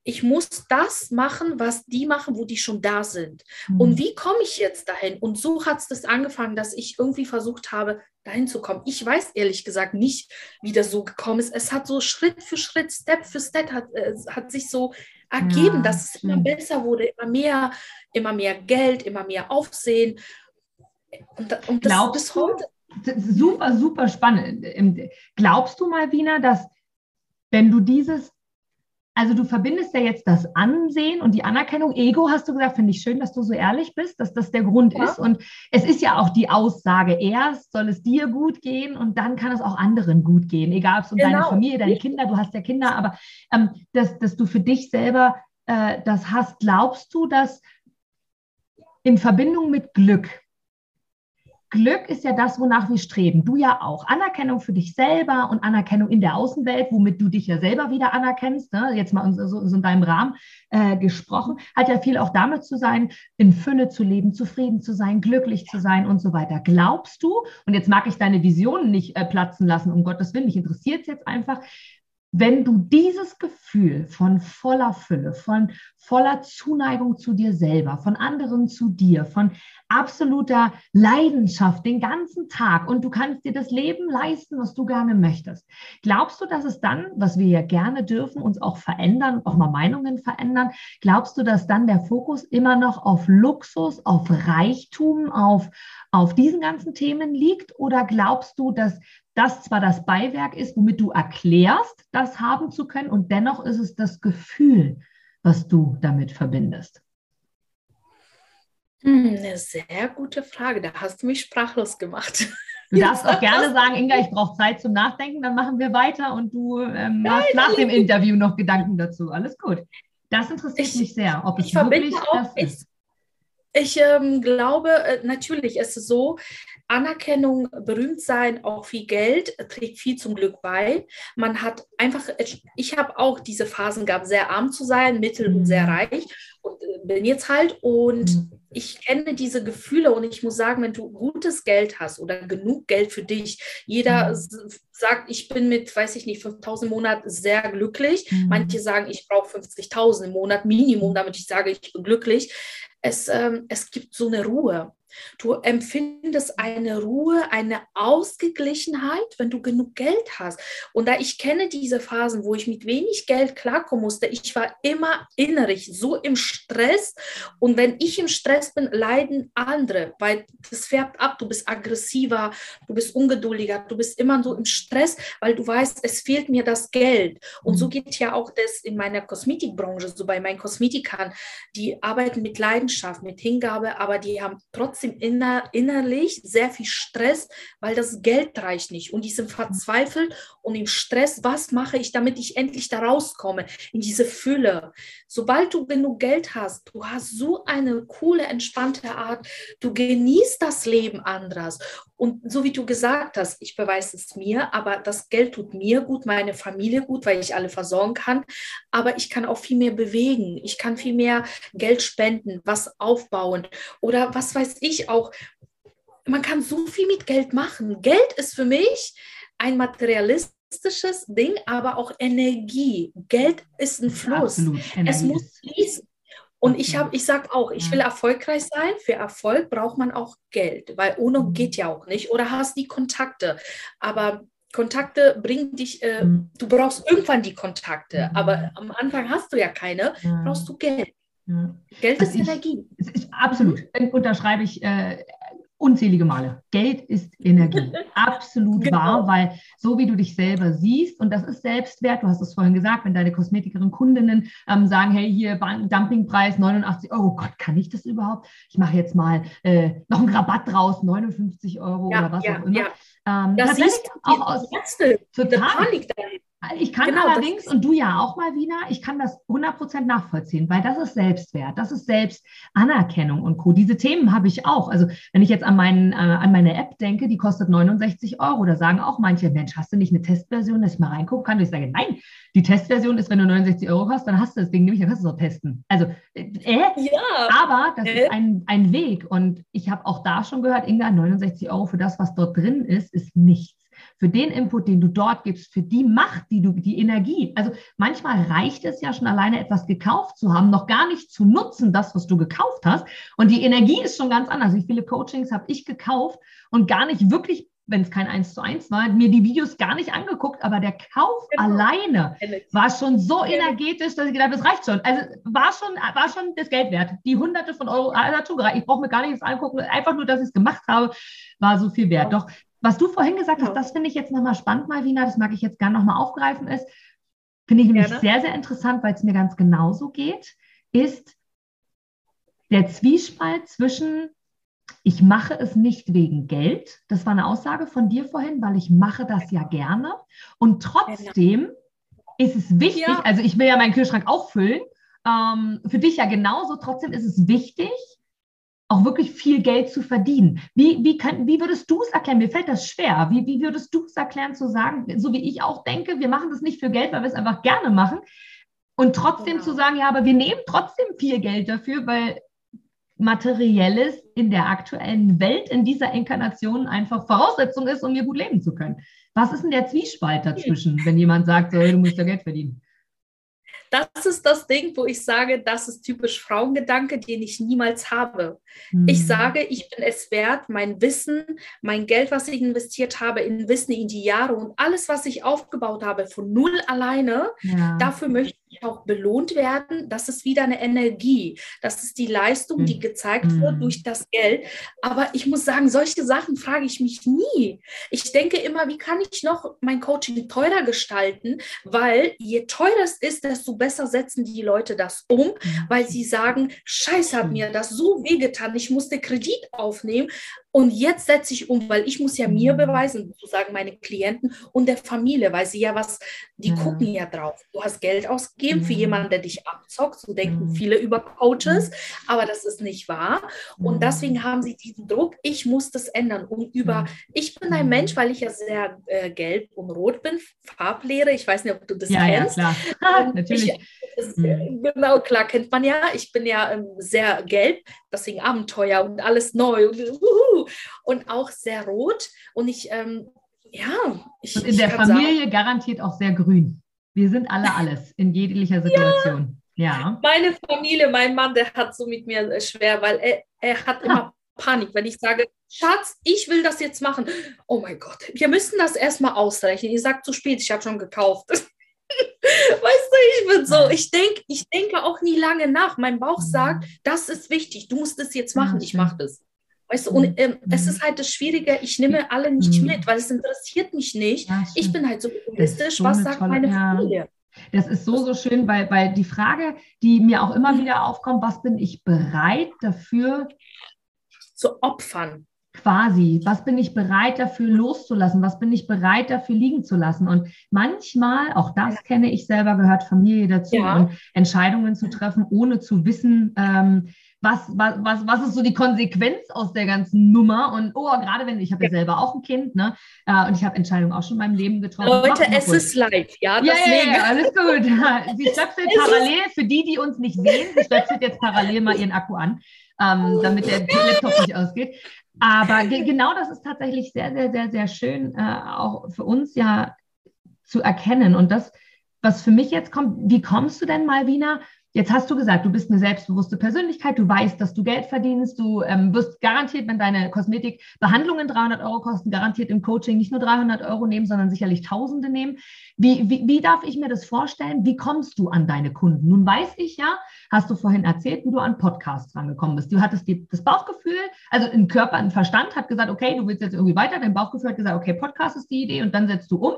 Ich muss das machen, was die machen, wo die schon da sind. Mhm. Und wie komme ich jetzt dahin? Und so hat es das angefangen, dass ich irgendwie versucht habe, dahin zu kommen. Ich weiß ehrlich gesagt nicht, wie das so gekommen ist. Es hat so Schritt für Schritt, Step für Step, hat, äh, hat sich so ergeben, ja. dass es immer besser wurde, immer mehr, immer mehr Geld, immer mehr Aufsehen. Und, und das Glaubst bis heute super, super spannend. Glaubst du mal, Wiener, dass wenn du dieses, also du verbindest ja jetzt das Ansehen und die Anerkennung, Ego hast du gesagt, finde ich schön, dass du so ehrlich bist, dass das der Grund ja. ist. Und es ist ja auch die Aussage, erst soll es dir gut gehen und dann kann es auch anderen gut gehen, egal ob es um genau. deine Familie, deine Kinder, du hast ja Kinder, aber ähm, dass, dass du für dich selber äh, das hast, glaubst du, dass in Verbindung mit Glück, Glück ist ja das, wonach wir streben. Du ja auch. Anerkennung für dich selber und Anerkennung in der Außenwelt, womit du dich ja selber wieder anerkennst. Ne? Jetzt mal so, so in deinem Rahmen äh, gesprochen, hat ja viel auch damit zu sein, in Fülle zu leben, zufrieden zu sein, glücklich zu sein und so weiter. Glaubst du, und jetzt mag ich deine Visionen nicht äh, platzen lassen, um Gottes Willen, mich interessiert es jetzt einfach, wenn du dieses Gefühl von voller Fülle, von voller Zuneigung zu dir selber, von anderen zu dir, von absoluter Leidenschaft den ganzen Tag und du kannst dir das Leben leisten, was du gerne möchtest. Glaubst du, dass es dann, was wir ja gerne dürfen, uns auch verändern, auch mal Meinungen verändern, glaubst du, dass dann der Fokus immer noch auf Luxus, auf Reichtum, auf, auf diesen ganzen Themen liegt? Oder glaubst du, dass das zwar das Beiwerk ist, womit du erklärst, das haben zu können, und dennoch ist es das Gefühl, was du damit verbindest? Hm, eine sehr gute Frage. Da hast du mich sprachlos gemacht. Du darfst auch gerne sagen, Inga, ich brauche Zeit zum Nachdenken, dann machen wir weiter und du ähm, hast nach dem Interview noch Gedanken dazu. Alles gut. Das interessiert ich, mich sehr, ob es wirklich das ist. Ich ähm, glaube, äh, natürlich ist es so, Anerkennung, berühmt sein, auch viel Geld trägt viel zum Glück bei. Man hat einfach, ich habe auch diese Phasen gehabt, sehr arm zu sein, mittel und sehr mhm. reich und äh, bin jetzt halt und mhm. ich kenne diese Gefühle und ich muss sagen, wenn du gutes Geld hast oder genug Geld für dich, jeder mhm. sagt, ich bin mit, weiß ich nicht, 5000 im Monat sehr glücklich. Mhm. Manche sagen, ich brauche 50.000 im Monat Minimum, damit ich sage, ich bin glücklich es, ähm, es gibt so eine Ruhe. Du empfindest eine Ruhe, eine Ausgeglichenheit, wenn du genug Geld hast. Und da ich kenne diese Phasen, wo ich mit wenig Geld klarkommen musste, ich war immer innerlich so im Stress. Und wenn ich im Stress bin, leiden andere, weil das färbt ab. Du bist aggressiver, du bist ungeduldiger, du bist immer so im Stress, weil du weißt, es fehlt mir das Geld. Und so mhm. geht ja auch das in meiner Kosmetikbranche, so bei meinen Kosmetikern. Die arbeiten mit Leidenschaft, mit Hingabe, aber die haben trotzdem trotzdem inner, innerlich sehr viel Stress, weil das Geld reicht nicht. Und die sind verzweifelt und im Stress, was mache ich, damit ich endlich da rauskomme, in diese Fülle. Sobald du genug Geld hast, du hast so eine coole, entspannte Art, du genießt das Leben anders. Und so wie du gesagt hast, ich beweise es mir, aber das Geld tut mir gut, meine Familie gut, weil ich alle versorgen kann. Aber ich kann auch viel mehr bewegen. Ich kann viel mehr Geld spenden, was aufbauen oder was weiß ich auch. Man kann so viel mit Geld machen. Geld ist für mich ein materialistisches Ding, aber auch Energie. Geld ist ein Fluss. Es muss fließen. Und ich habe, ich sage auch, ich will erfolgreich sein. Für Erfolg braucht man auch Geld, weil ohne mhm. geht ja auch nicht. Oder hast die Kontakte. Aber Kontakte bringen dich, äh, mhm. du brauchst irgendwann die Kontakte, mhm. aber am Anfang hast du ja keine, brauchst du Geld. Ja. Geld also ist ich, Energie. Ist, absolut. Unterschreibe ich äh, unzählige Male. Geld ist Energie. Absolut genau. wahr, weil so wie du dich selber siehst, und das ist Selbstwert, du hast es vorhin gesagt, wenn deine Kosmetikerin Kundinnen ähm, sagen, hey, hier Dumpingpreis 89 Euro, Gott, kann ich das überhaupt? Ich mache jetzt mal äh, noch einen Rabatt draus, 59 Euro ja, oder was ja, auch immer. Ja. Ähm, das siehst auch aus Ärzte, total. Panik dahin. Ich kann genau, allerdings, und du ja auch mal wieder, ich kann das 100% nachvollziehen, weil das ist Selbstwert, das ist Selbstanerkennung und Co. Diese Themen habe ich auch. Also wenn ich jetzt an, meinen, äh, an meine App denke, die kostet 69 Euro, da sagen auch manche, Mensch, hast du nicht eine Testversion, dass ich mal reingucken kann? Und ich sage, nein, die Testversion ist, wenn du 69 Euro hast, dann hast du das Ding nämlich, dann kannst du es auch testen. Also, äh, ja. aber das äh. ist ein, ein Weg und ich habe auch da schon gehört, Inga, 69 Euro für das, was dort drin ist, ist nichts für den Input, den du dort gibst, für die Macht, die du, die Energie. Also manchmal reicht es ja schon alleine etwas gekauft zu haben, noch gar nicht zu nutzen, das, was du gekauft hast. Und die Energie ist schon ganz anders. Wie viele Coachings habe ich gekauft und gar nicht wirklich wenn es kein 1 zu 1 war, mir die Videos gar nicht angeguckt, aber der Kauf genau. alleine war schon so energetisch, dass ich gedacht habe, das reicht schon. Also war schon, war schon das Geld wert. Die hunderte von Euro, hat schon gereicht. Ich brauche mir gar nichts angucken, einfach nur, dass ich es gemacht habe, war so viel wert. Doch was du vorhin gesagt ja. hast, das finde ich jetzt nochmal spannend, Malvina, das mag ich jetzt gerne nochmal aufgreifen, ist, finde ich nämlich Gerne. sehr, sehr interessant, weil es mir ganz genauso geht, ist der Zwiespalt zwischen, ich mache es nicht wegen Geld, das war eine Aussage von dir vorhin, weil ich mache das ja gerne und trotzdem ist es wichtig, ja. also ich will ja meinen Kühlschrank auch füllen, ähm, für dich ja genauso, trotzdem ist es wichtig, auch wirklich viel Geld zu verdienen. Wie, wie, kann, wie würdest du es erklären? Mir fällt das schwer. Wie, wie würdest du es erklären, zu sagen, so wie ich auch denke, wir machen das nicht für Geld, weil wir es einfach gerne machen. Und trotzdem genau. zu sagen, ja, aber wir nehmen trotzdem viel Geld dafür, weil Materielles in der aktuellen Welt, in dieser Inkarnation einfach Voraussetzung ist, um hier gut leben zu können. Was ist denn der Zwiespalt dazwischen, wenn jemand sagt, so, du musst ja Geld verdienen? Das ist das Ding, wo ich sage, das ist typisch Frauengedanke, den ich niemals habe. Mhm. Ich sage, ich bin es wert, mein Wissen, mein Geld, was ich investiert habe, in Wissen in die Jahre und alles, was ich aufgebaut habe, von null alleine, ja. dafür möchte ich auch belohnt werden. Das ist wieder eine Energie. Das ist die Leistung, die mhm. gezeigt mhm. wird durch das Geld. Aber ich muss sagen, solche Sachen frage ich mich nie. Ich denke immer, wie kann ich noch mein Coaching teurer gestalten? Weil je teurer es ist, desto besser setzen die Leute das um, mhm. weil sie sagen, scheiße, hat mir das so wehgetan, ich musste Kredit aufnehmen, und jetzt setze ich um, weil ich muss ja mir mhm. beweisen, sozusagen meine Klienten und der Familie, weil sie ja was, die ja. gucken ja drauf. Du hast Geld ausgegeben ja. für jemanden, der dich abzockt. So denken ja. viele über Coaches, aber das ist nicht wahr. Und deswegen haben sie diesen Druck, ich muss das ändern. Und über, ich bin ein Mensch, weil ich ja sehr äh, gelb und rot bin, Farblehre, ich weiß nicht, ob du das kennst. Ja, klar. Ähm, Natürlich. Ich, das, mhm. Genau, klar kennt man ja. Ich bin ja ähm, sehr gelb, deswegen Abenteuer und alles neu. Und, uh, und auch sehr rot. Und ich, ähm, ja, ich. Und in der Familie sagen, garantiert auch sehr grün. Wir sind alle alles in jeglicher Situation. Ja. ja. Meine Familie, mein Mann, der hat so mit mir schwer, weil er, er hat immer Panik, wenn ich sage, Schatz, ich will das jetzt machen. Oh mein Gott, wir müssen das erstmal ausrechnen. Ich sage zu spät, ich habe schon gekauft. weißt du, ich bin so, ich denke ich denke auch nie lange nach. Mein Bauch mhm. sagt, das ist wichtig, du musst es jetzt machen, ich mache das. Weißt du, und mhm. ähm, es ist halt das Schwierige, ich nehme alle nicht mhm. mit, weil es interessiert mich nicht. Ja, ich bin halt so egoistisch, so was sagt tolle, meine Familie? Das ist so, so schön, weil, weil die Frage, die mir auch immer wieder aufkommt, was bin ich bereit dafür zu opfern. Quasi, was bin ich bereit dafür loszulassen? Was bin ich bereit dafür liegen zu lassen? Und manchmal, auch das kenne ich selber, gehört Familie dazu ja. und Entscheidungen zu treffen, ohne zu wissen, ähm, was, was, was, was ist so die Konsequenz aus der ganzen Nummer? Und oh, gerade wenn ich habe ja. ja selber auch ein Kind, ne? Äh, und ich habe Entscheidungen auch schon in meinem Leben getroffen. Leute, es gut. ist live, ja. Ja, ja, ja, alles gut. Sie stöpselt parallel, für die, die uns nicht sehen, sie stöpselt jetzt parallel mal ihren Akku an, ähm, damit der Laptop nicht ausgeht. Aber ge genau das ist tatsächlich sehr, sehr, sehr, sehr schön, äh, auch für uns ja zu erkennen. Und das, was für mich jetzt kommt, wie kommst du denn, Malvina, Jetzt hast du gesagt, du bist eine selbstbewusste Persönlichkeit, du weißt, dass du Geld verdienst, du ähm, wirst garantiert, wenn deine Kosmetikbehandlungen 300 Euro kosten, garantiert im Coaching nicht nur 300 Euro nehmen, sondern sicherlich Tausende nehmen. Wie, wie, wie darf ich mir das vorstellen? Wie kommst du an deine Kunden? Nun weiß ich ja, hast du vorhin erzählt, wie du an Podcasts rangekommen bist. Du hattest die, das Bauchgefühl, also ein Körper, ein Verstand hat gesagt, okay, du willst jetzt irgendwie weiter, dein Bauchgefühl hat gesagt, okay, Podcast ist die Idee und dann setzt du um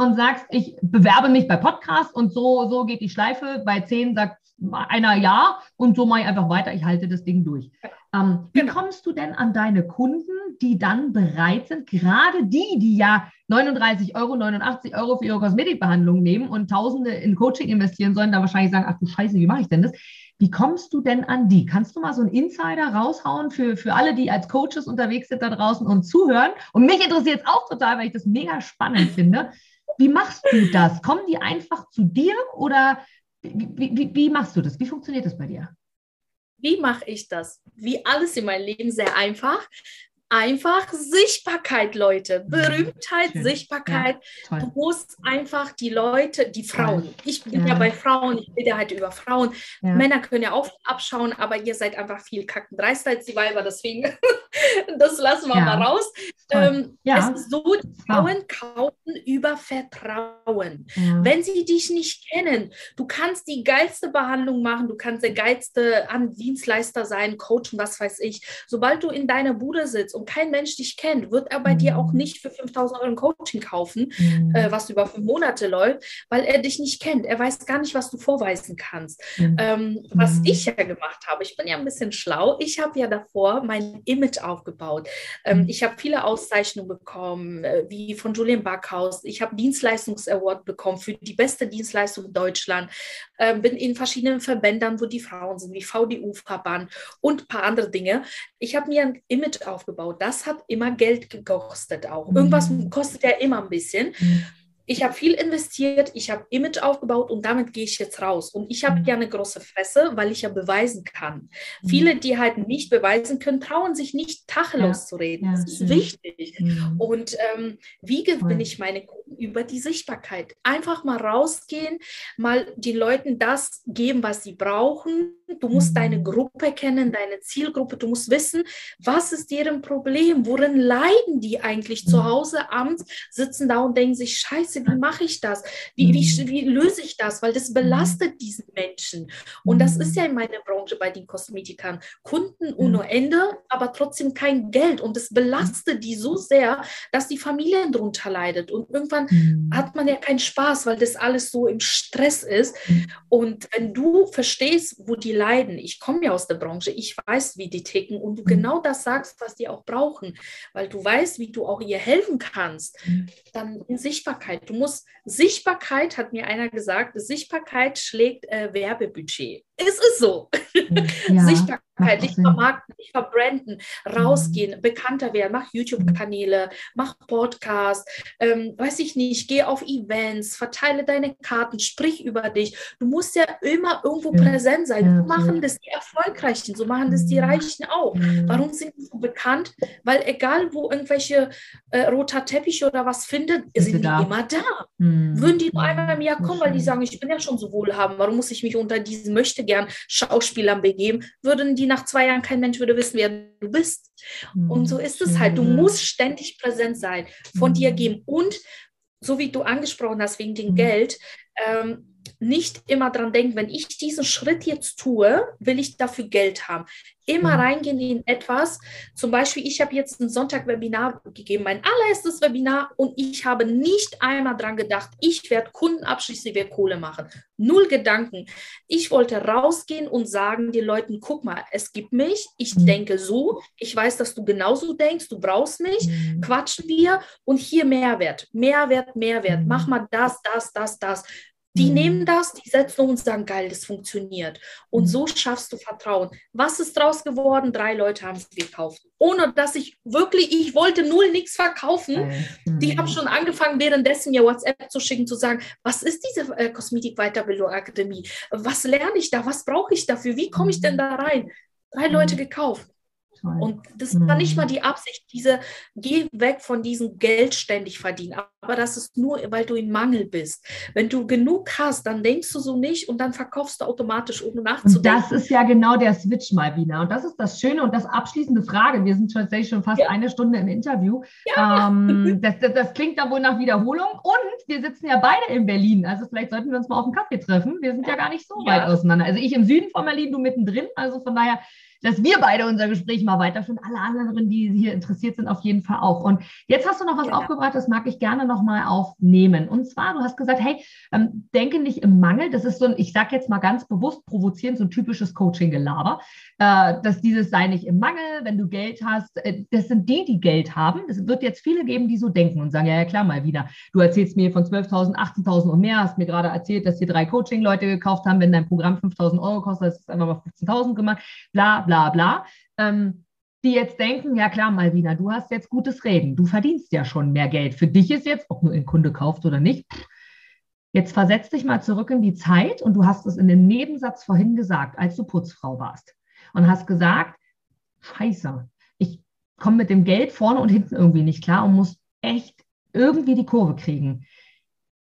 und sagst, ich bewerbe mich bei Podcasts und so, so geht die Schleife. Bei zehn sagt einer ja und so mache ich einfach weiter, ich halte das Ding durch. Ähm, wie genau. kommst du denn an deine Kunden, die dann bereit sind, gerade die, die ja 39 Euro, 89 Euro für ihre Kosmetikbehandlung nehmen und Tausende in Coaching investieren sollen, da wahrscheinlich sagen, ach du Scheiße, wie mache ich denn das? Wie kommst du denn an die? Kannst du mal so einen Insider raushauen für, für alle, die als Coaches unterwegs sind da draußen und zuhören? Und mich interessiert es auch total, weil ich das mega spannend finde. Wie machst du das? Kommen die einfach zu dir oder wie, wie, wie machst du das? Wie funktioniert das bei dir? Wie mache ich das? Wie alles in meinem Leben sehr einfach einfach Sichtbarkeit, Leute. Mhm. Berühmtheit, Schön. Sichtbarkeit. Ja, du musst einfach die Leute, die Frauen, ich bin ja, ja bei Frauen, ich rede halt über Frauen. Ja. Männer können ja auch abschauen, aber ihr seid einfach viel kacken dreister als die Weiber, deswegen das lassen wir mal raus. Ähm, es ist so, Frauen kaufen über Vertrauen. Wenn sie dich nicht kennen, du kannst die geilste Behandlung machen, du kannst der geilste Dienstleister sein, Coach was weiß ich. Sobald du in deiner Bude sitzt und kein Mensch dich kennt, wird er bei mhm. dir auch mhm. nicht für 5000 Euro ein Coaching kaufen, mhm. äh, was über fünf Monate läuft, weil er dich nicht kennt. Er weiß gar nicht, was du vorweisen kannst. Mhm. Ähm, was mhm. ich ja gemacht habe, ich bin ja ein bisschen schlau. Ich habe ja davor mein Image aufgebaut. Ähm, mhm. ich habe viele Auszeichnungen bekommen, äh, wie von Julian Backhaus. Ich habe Dienstleistungs-Award bekommen für die beste Dienstleistung in Deutschland. Ähm, bin in verschiedenen Verbänden, wo die Frauen sind, wie VDU-Verband und ein paar andere Dinge. Ich habe mir ein Image aufgebaut das hat immer Geld gekostet auch. Irgendwas mhm. kostet ja immer ein bisschen. Mhm ich habe viel investiert, ich habe Image aufgebaut und damit gehe ich jetzt raus. Und ich habe mhm. ja eine große Fresse, weil ich ja beweisen kann. Mhm. Viele, die halt nicht beweisen können, trauen sich nicht tachelos ja. zu reden. Ja, das ist wichtig. Mhm. Und ähm, wie gewinne ich meine Kunden über die Sichtbarkeit? Einfach mal rausgehen, mal den Leuten das geben, was sie brauchen. Du musst mhm. deine Gruppe kennen, deine Zielgruppe. Du musst wissen, was ist deren Problem? Worin leiden die eigentlich zu mhm. Hause abends, sitzen da und denken sich, scheiße, wie mache ich das? Wie, wie, mhm. wie löse ich das? Weil das belastet mhm. diesen Menschen. Und das ist ja in meiner Branche bei den Kosmetikern. Kunden ohne Ende, aber trotzdem kein Geld. Und es belastet die so sehr, dass die Familie darunter leidet. Und irgendwann mhm. hat man ja keinen Spaß, weil das alles so im Stress ist. Und wenn du verstehst, wo die leiden, ich komme ja aus der Branche, ich weiß, wie die ticken und du genau das sagst, was die auch brauchen, weil du weißt, wie du auch ihr helfen kannst, dann in Sichtbarkeit. Du musst Sichtbarkeit, hat mir einer gesagt, Sichtbarkeit schlägt äh, Werbebudget. Es ist so. Ja, Sichtbarkeit, nicht vermarkten, nicht verbranden, rausgehen, mhm. bekannter werden, mach YouTube-Kanäle, mach Podcasts, ähm, weiß ich nicht, geh auf Events, verteile deine Karten, sprich über dich. Du musst ja immer irgendwo ja. präsent sein. Ja, so machen das die Erfolgreichen, so machen das die mhm. Reichen auch. Mhm. Warum sind die so bekannt? Weil egal, wo irgendwelche äh, roter Teppich oder was findet, sind die da. immer da. Mhm. Würden die nur einmal im Jahr kommen, weil die sagen, ich bin ja schon so wohlhabend, warum muss ich mich unter diesen möchte gern Schauspielern begeben, würden die nach zwei Jahren kein Mensch würde wissen, wer du bist. Mhm. Und so ist es halt. Du musst ständig präsent sein, von dir mhm. geben. Und so wie du angesprochen hast, wegen dem mhm. Geld, ähm, nicht immer dran denken, wenn ich diesen Schritt jetzt tue, will ich dafür Geld haben. Immer mhm. reingehen in etwas. Zum Beispiel, ich habe jetzt ein Sonntag-Webinar gegeben, mein allererstes Webinar, und ich habe nicht einmal dran gedacht, ich werde Kunden abschließen, ich werde Kohle machen. Null Gedanken. Ich wollte rausgehen und sagen den Leuten, guck mal, es gibt mich, ich mhm. denke so, ich weiß, dass du genauso denkst, du brauchst mich, mhm. quatschen wir und hier Mehrwert, Mehrwert, Mehrwert, mach mhm. mal das, das, das, das. Die mhm. nehmen das, die setzen um und sagen, geil, das funktioniert. Und mhm. so schaffst du Vertrauen. Was ist draus geworden? Drei Leute haben es gekauft. Ohne dass ich wirklich, ich wollte null nichts verkaufen. Mhm. Die haben schon angefangen, währenddessen mir WhatsApp zu schicken, zu sagen, was ist diese äh, Kosmetik-Weiterbildung Akademie? Was lerne ich da? Was brauche ich dafür? Wie komme ich denn mhm. da rein? Drei Leute mhm. Gekauft. Und das war nicht mal mhm. die Absicht, diese, geh weg von diesem Geld ständig verdienen. Aber das ist nur, weil du in Mangel bist. Wenn du genug hast, dann denkst du so nicht und dann verkaufst du automatisch, ohne nachzudenken. Und das ist ja genau der Switch mal wieder. Und das ist das Schöne und das abschließende Frage. Wir sind tatsächlich schon fast ja. eine Stunde im Interview. Ja. Ähm, das, das, das, klingt da wohl nach Wiederholung. Und wir sitzen ja beide in Berlin. Also vielleicht sollten wir uns mal auf einen Kaffee treffen. Wir sind ja gar nicht so ja. weit auseinander. Also ich im Süden von Berlin, du mittendrin. Also von daher dass wir beide unser Gespräch mal weiterführen. Alle anderen, die hier interessiert sind, auf jeden Fall auch. Und jetzt hast du noch was ja. aufgebracht, das mag ich gerne nochmal aufnehmen. Und zwar, du hast gesagt, hey, ähm, denke nicht im Mangel. Das ist so ein, ich sage jetzt mal ganz bewusst provozierend, so ein typisches Coaching-Gelaber, dass dieses sei nicht im Mangel, wenn du Geld hast. Äh, das sind die, die Geld haben. Es wird jetzt viele geben, die so denken und sagen, ja, ja klar, mal wieder. Du erzählst mir von 12.000, 18.000 und mehr, hast mir gerade erzählt, dass hier drei Coaching-Leute gekauft haben, wenn dein Programm 5.000 Euro kostet, hast du es einfach mal 15.000 gemacht, bla, bla, bla. Ähm, die jetzt denken, ja klar, Malvina, du hast jetzt gutes Reden, du verdienst ja schon mehr Geld. Für dich ist jetzt, ob nur ein Kunde kauft oder nicht, jetzt versetz dich mal zurück in die Zeit und du hast es in dem Nebensatz vorhin gesagt, als du Putzfrau warst und hast gesagt, scheiße, ich komme mit dem Geld vorne und hinten irgendwie nicht klar und muss echt irgendwie die Kurve kriegen.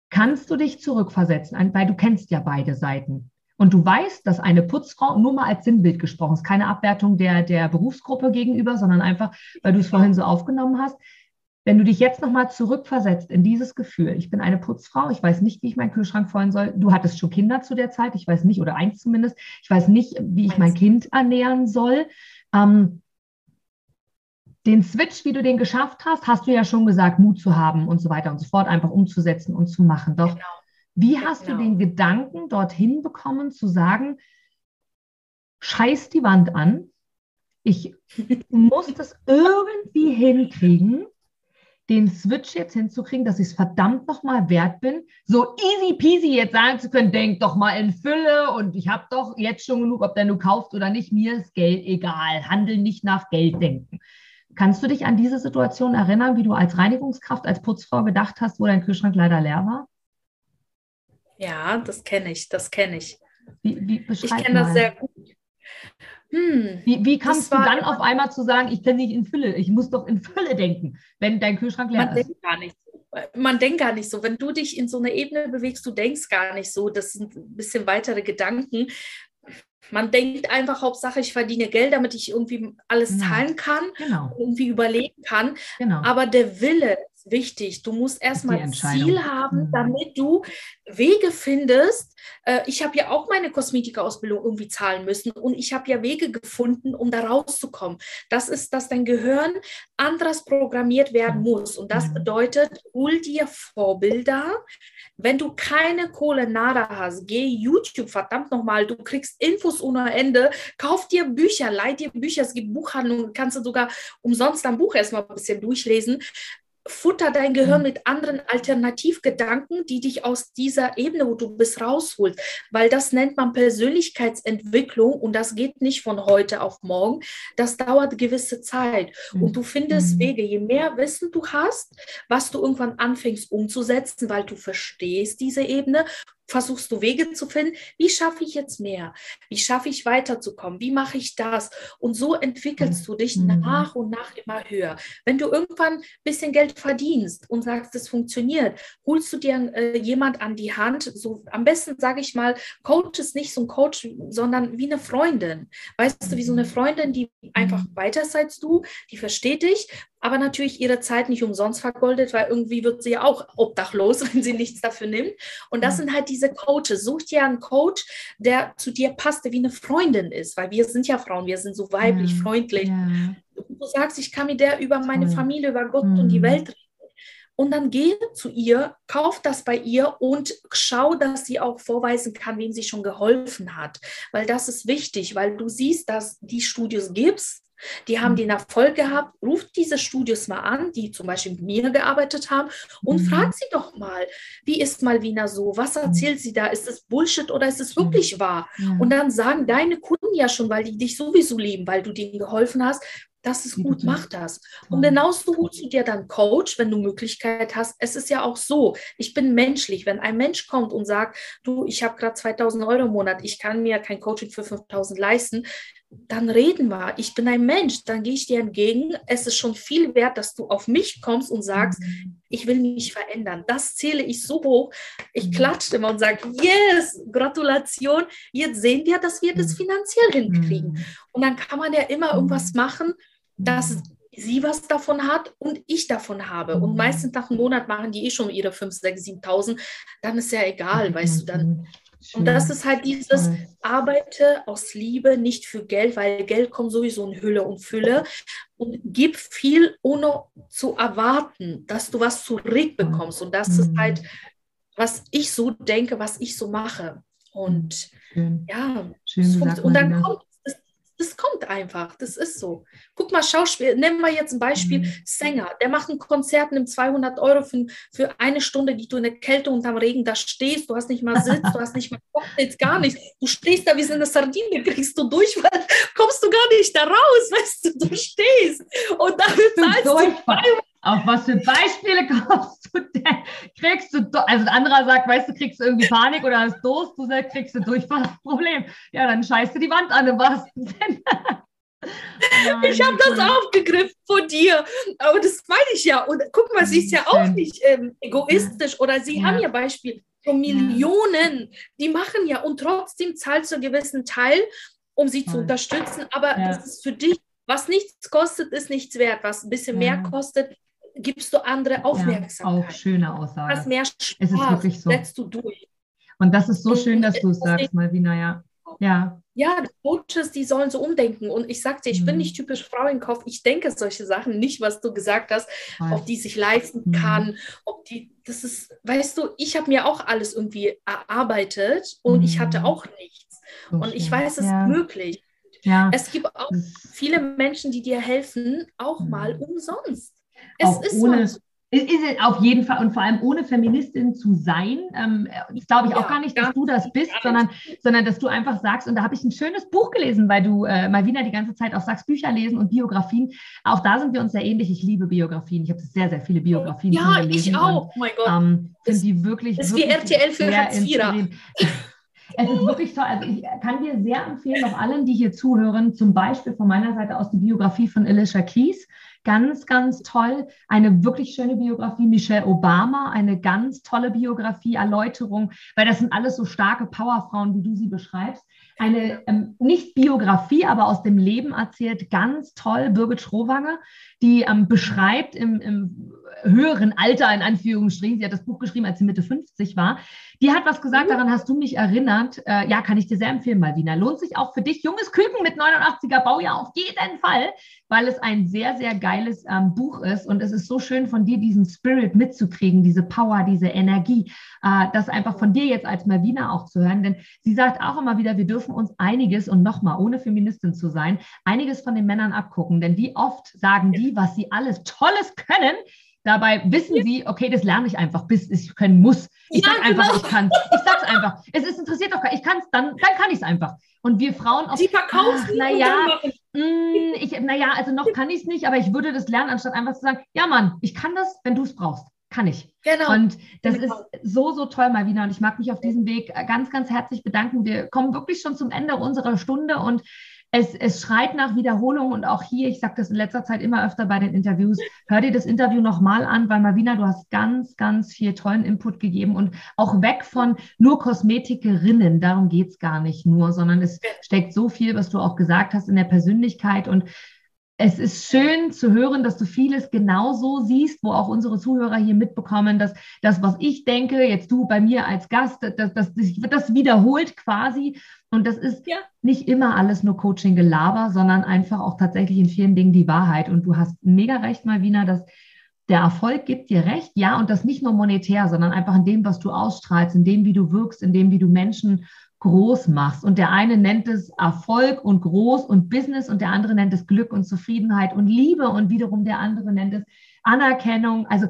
Kannst du dich zurückversetzen, weil du kennst ja beide Seiten. Und du weißt, dass eine Putzfrau, nur mal als Sinnbild gesprochen, ist keine Abwertung der, der Berufsgruppe gegenüber, sondern einfach, weil du es vorhin so aufgenommen hast. Wenn du dich jetzt nochmal zurückversetzt in dieses Gefühl, ich bin eine Putzfrau, ich weiß nicht, wie ich meinen Kühlschrank füllen soll. Du hattest schon Kinder zu der Zeit, ich weiß nicht, oder eins zumindest. Ich weiß nicht, wie ich mein Kind ernähren soll. Ähm, den Switch, wie du den geschafft hast, hast du ja schon gesagt, Mut zu haben und so weiter und so fort, einfach umzusetzen und zu machen. Doch genau. Wie hast genau. du den Gedanken dorthin bekommen, zu sagen, scheiß die Wand an, ich muss das irgendwie hinkriegen, den Switch jetzt hinzukriegen, dass ich es verdammt nochmal wert bin, so easy peasy jetzt sagen zu können, denk doch mal in Fülle und ich habe doch jetzt schon genug, ob denn du kaufst oder nicht, mir ist Geld egal, handel nicht nach Geld denken. Kannst du dich an diese Situation erinnern, wie du als Reinigungskraft, als Putzfrau gedacht hast, wo dein Kühlschrank leider leer war? Ja, das kenne ich, das kenne ich. Wie, wie ich kenne das sehr gut. Hm, wie, wie kamst du dann auf einmal zu sagen, ich kenne nicht in Fülle, ich muss doch in Fülle denken, wenn dein Kühlschrank leer man ist? Denkt gar nicht so. Man denkt gar nicht so. Wenn du dich in so eine Ebene bewegst, du denkst gar nicht so. Das sind ein bisschen weitere Gedanken. Man denkt einfach, Hauptsache, ich verdiene Geld, damit ich irgendwie alles genau. zahlen kann, genau. irgendwie überlegen kann. Genau. Aber der Wille wichtig. Du musst erstmal ein Ziel haben, mhm. damit du Wege findest. Äh, ich habe ja auch meine Kosmetikerausbildung irgendwie zahlen müssen und ich habe ja Wege gefunden, um da rauszukommen. Das ist, dass dein Gehirn anders programmiert werden muss. Und das mhm. bedeutet, hol dir Vorbilder. Wenn du keine Kohle nada hast, geh YouTube, verdammt nochmal, du kriegst Infos ohne Ende, kauf dir Bücher, leih dir Bücher, es gibt Buchhandlungen, kannst du sogar umsonst ein Buch erstmal ein bisschen durchlesen futter dein Gehirn mhm. mit anderen Alternativgedanken, die dich aus dieser Ebene, wo du bist, rausholt. Weil das nennt man Persönlichkeitsentwicklung und das geht nicht von heute auf morgen. Das dauert gewisse Zeit. Und du findest mhm. Wege. Je mehr Wissen du hast, was du irgendwann anfängst umzusetzen, weil du verstehst diese Ebene versuchst du Wege zu finden, wie schaffe ich jetzt mehr? Wie schaffe ich weiterzukommen? Wie mache ich das? Und so entwickelst du dich mhm. nach und nach immer höher. Wenn du irgendwann ein bisschen Geld verdienst und sagst, es funktioniert, holst du dir äh, jemand an die Hand, so am besten sage ich mal, Coach ist nicht so ein Coach, sondern wie eine Freundin. Weißt du, wie so eine Freundin, die einfach mhm. weiter seid du, die versteht dich aber natürlich ihre Zeit nicht umsonst vergoldet, weil irgendwie wird sie ja auch obdachlos, wenn sie nichts dafür nimmt. Und das mhm. sind halt diese Coaches. Such dir einen Coach, der zu dir passt, der wie eine Freundin ist, weil wir sind ja Frauen, wir sind so weiblich, ja. freundlich. Ja. Du sagst, ich kann mit der über meine Familie, über Gott mhm. und die mhm. Welt reden. Und dann geh zu ihr, kauf das bei ihr und schau, dass sie auch vorweisen kann, wem sie schon geholfen hat. Weil das ist wichtig, weil du siehst, dass die Studios gibst, die haben mhm. den Erfolg gehabt. Ruft diese Studios mal an, die zum Beispiel mit mir gearbeitet haben, und mhm. frag sie doch mal, wie ist Malvina so? Was mhm. erzählt sie da? Ist es Bullshit oder ist es mhm. wirklich wahr? Ja. Und dann sagen deine Kunden ja schon, weil die dich sowieso lieben, weil du denen geholfen hast, das ist gut, mach das. Und genauso holst du dir dann Coach, wenn du Möglichkeit hast. Es ist ja auch so, ich bin menschlich. Wenn ein Mensch kommt und sagt, du, ich habe gerade 2000 Euro im Monat, ich kann mir kein Coaching für 5000 leisten, dann reden wir. Ich bin ein Mensch, dann gehe ich dir entgegen. Es ist schon viel wert, dass du auf mich kommst und sagst, ich will mich verändern. Das zähle ich so hoch. Ich mhm. klatsche immer und sage, yes, Gratulation. Jetzt sehen wir, dass wir das mhm. finanziell hinkriegen. Mhm. Und dann kann man ja immer irgendwas machen, dass sie was davon hat und ich davon habe. Und meistens nach einem Monat machen die eh schon ihre 5, 6, 7.000. Dann ist ja egal, weißt du, dann und das ist halt dieses Arbeite aus Liebe, nicht für Geld, weil Geld kommt sowieso in Hülle und Fülle. Und gib viel, ohne zu erwarten, dass du was zurückbekommst. Und das ist halt, was ich so denke, was ich so mache. Und Schön. ja, Schön und dann kommt das kommt einfach, das ist so. Guck mal, Schauspiel, nehmen wir jetzt ein Beispiel, mhm. Sänger, der macht ein Konzert, nimmt 200 Euro für, für eine Stunde, die du in der Kälte unterm Regen da stehst, du hast nicht mal Sitz, du hast nicht mal Cocktails, gar nichts. Du stehst da wie so eine Sardine, kriegst du durch, weil kommst du gar nicht da raus, weißt du, du stehst. Und dafür zahlst du 200 auf was für Beispiele kommst du denn? Kriegst du, also ein anderer sagt, weißt du, kriegst du irgendwie Panik oder hast Durst, du sagst, kriegst du Durchfallproblem. Ja, dann scheißt du die Wand an im wahrsten Sinne. ich habe das aufgegriffen von dir. Aber das meine ich ja. Und guck mal, sie ist ja auch nicht ähm, egoistisch. Oder sie ja. haben ja Beispiel von Millionen. Die machen ja und trotzdem zahlst du einen gewissen Teil, um sie zu unterstützen. Aber ja. das ist für dich, was nichts kostet, ist nichts wert. Was ein bisschen mehr kostet, gibst du andere Aufmerksamkeit. Ja, auch schöne Aussage. Was mehr Spaß es ist wirklich so. setzt du durch. Und das ist so schön, dass du es sagst, Malvina, ja. Ja. Ja, Coaches, die sollen so umdenken. Und ich sagte, ich mhm. bin nicht typisch Frauenkopf. Ich denke solche Sachen nicht, was du gesagt hast, Voll. ob die sich leisten mhm. kann, ob die, das ist, weißt du, ich habe mir auch alles irgendwie erarbeitet und mhm. ich hatte mhm. auch nichts. So und ich weiß, es ja. ist möglich. Ja. Es gibt auch viele Menschen, die dir helfen, auch mal mhm. umsonst. Es auch ist ohne, so. Ist, auf jeden Fall und vor allem ohne Feministin zu sein, ähm, glaube ich ja, auch gar nicht, dass du das bist, sondern, sondern dass du einfach sagst, und da habe ich ein schönes Buch gelesen, weil du äh, mal wieder die ganze Zeit auch sagst, Bücher lesen und Biografien. Auch da sind wir uns sehr ähnlich. Ich liebe Biografien. Ich habe sehr, sehr viele Biografien ja, gelesen. Ja, ich auch. Und, oh mein Gott. Ähm, sind die wirklich. Das ist wie RTL für Hartz Es ist wirklich toll. Also ich kann dir sehr empfehlen, auch allen, die hier zuhören, zum Beispiel von meiner Seite aus die Biografie von Alicia Keys. Ganz, ganz toll. Eine wirklich schöne Biografie. Michelle Obama, eine ganz tolle Biografie, Erläuterung, weil das sind alles so starke Powerfrauen, wie du sie beschreibst. Eine ähm, nicht Biografie, aber aus dem Leben erzählt, ganz toll, Birgit Schrowanger, die ähm, beschreibt im, im höheren Alter, in Anführungsstrichen, sie hat das Buch geschrieben, als sie Mitte 50 war, die hat was gesagt, mhm. daran hast du mich erinnert. Äh, ja, kann ich dir sehr empfehlen, Malvina. Lohnt sich auch für dich. Junges Küken mit 89er Baujahr auf jeden Fall, weil es ein sehr, sehr geiles ähm, Buch ist. Und es ist so schön von dir, diesen Spirit mitzukriegen, diese Power, diese Energie, äh, das einfach von dir jetzt als Malvina auch zu hören. Denn sie sagt auch immer wieder, wir dürfen uns einiges und nochmal, ohne Feministin zu sein, einiges von den Männern abgucken. Denn wie oft sagen die, was sie alles Tolles können, Dabei wissen sie, okay, das lerne ich einfach, bis ich können muss. Ich ja, sag einfach, genau. ich kann Ich sag's einfach. Es ist interessiert doch, ich kann es, dann, dann kann ich es einfach. Und wir Frauen auch. Sie verkaufen. Naja, mm, ich, naja, also noch kann ich es nicht, aber ich würde das lernen, anstatt einfach zu sagen, ja Mann, ich kann das, wenn du es brauchst. Kann ich. Genau. Und das genau. ist so, so toll, Malvina. Und ich mag mich auf diesem Weg ganz, ganz herzlich bedanken. Wir kommen wirklich schon zum Ende unserer Stunde und es, es schreit nach Wiederholung und auch hier, ich sage das in letzter Zeit immer öfter bei den Interviews, hör dir das Interview nochmal an, weil Marvina, du hast ganz, ganz viel tollen Input gegeben und auch weg von nur Kosmetikerinnen, darum geht es gar nicht nur, sondern es steckt so viel, was du auch gesagt hast in der Persönlichkeit und es ist schön zu hören, dass du vieles genauso siehst, wo auch unsere Zuhörer hier mitbekommen, dass das, was ich denke, jetzt du bei mir als Gast, das, das, das wiederholt quasi. Und das ist ja. nicht immer alles nur Coaching-Gelaber, sondern einfach auch tatsächlich in vielen Dingen die Wahrheit. Und du hast mega recht, Malvina, dass der Erfolg gibt dir recht, ja, und das nicht nur monetär, sondern einfach in dem, was du ausstrahlst, in dem, wie du wirkst, in dem, wie du Menschen groß machst. Und der eine nennt es Erfolg und groß und Business und der andere nennt es Glück und Zufriedenheit und Liebe und wiederum der andere nennt es Anerkennung. Also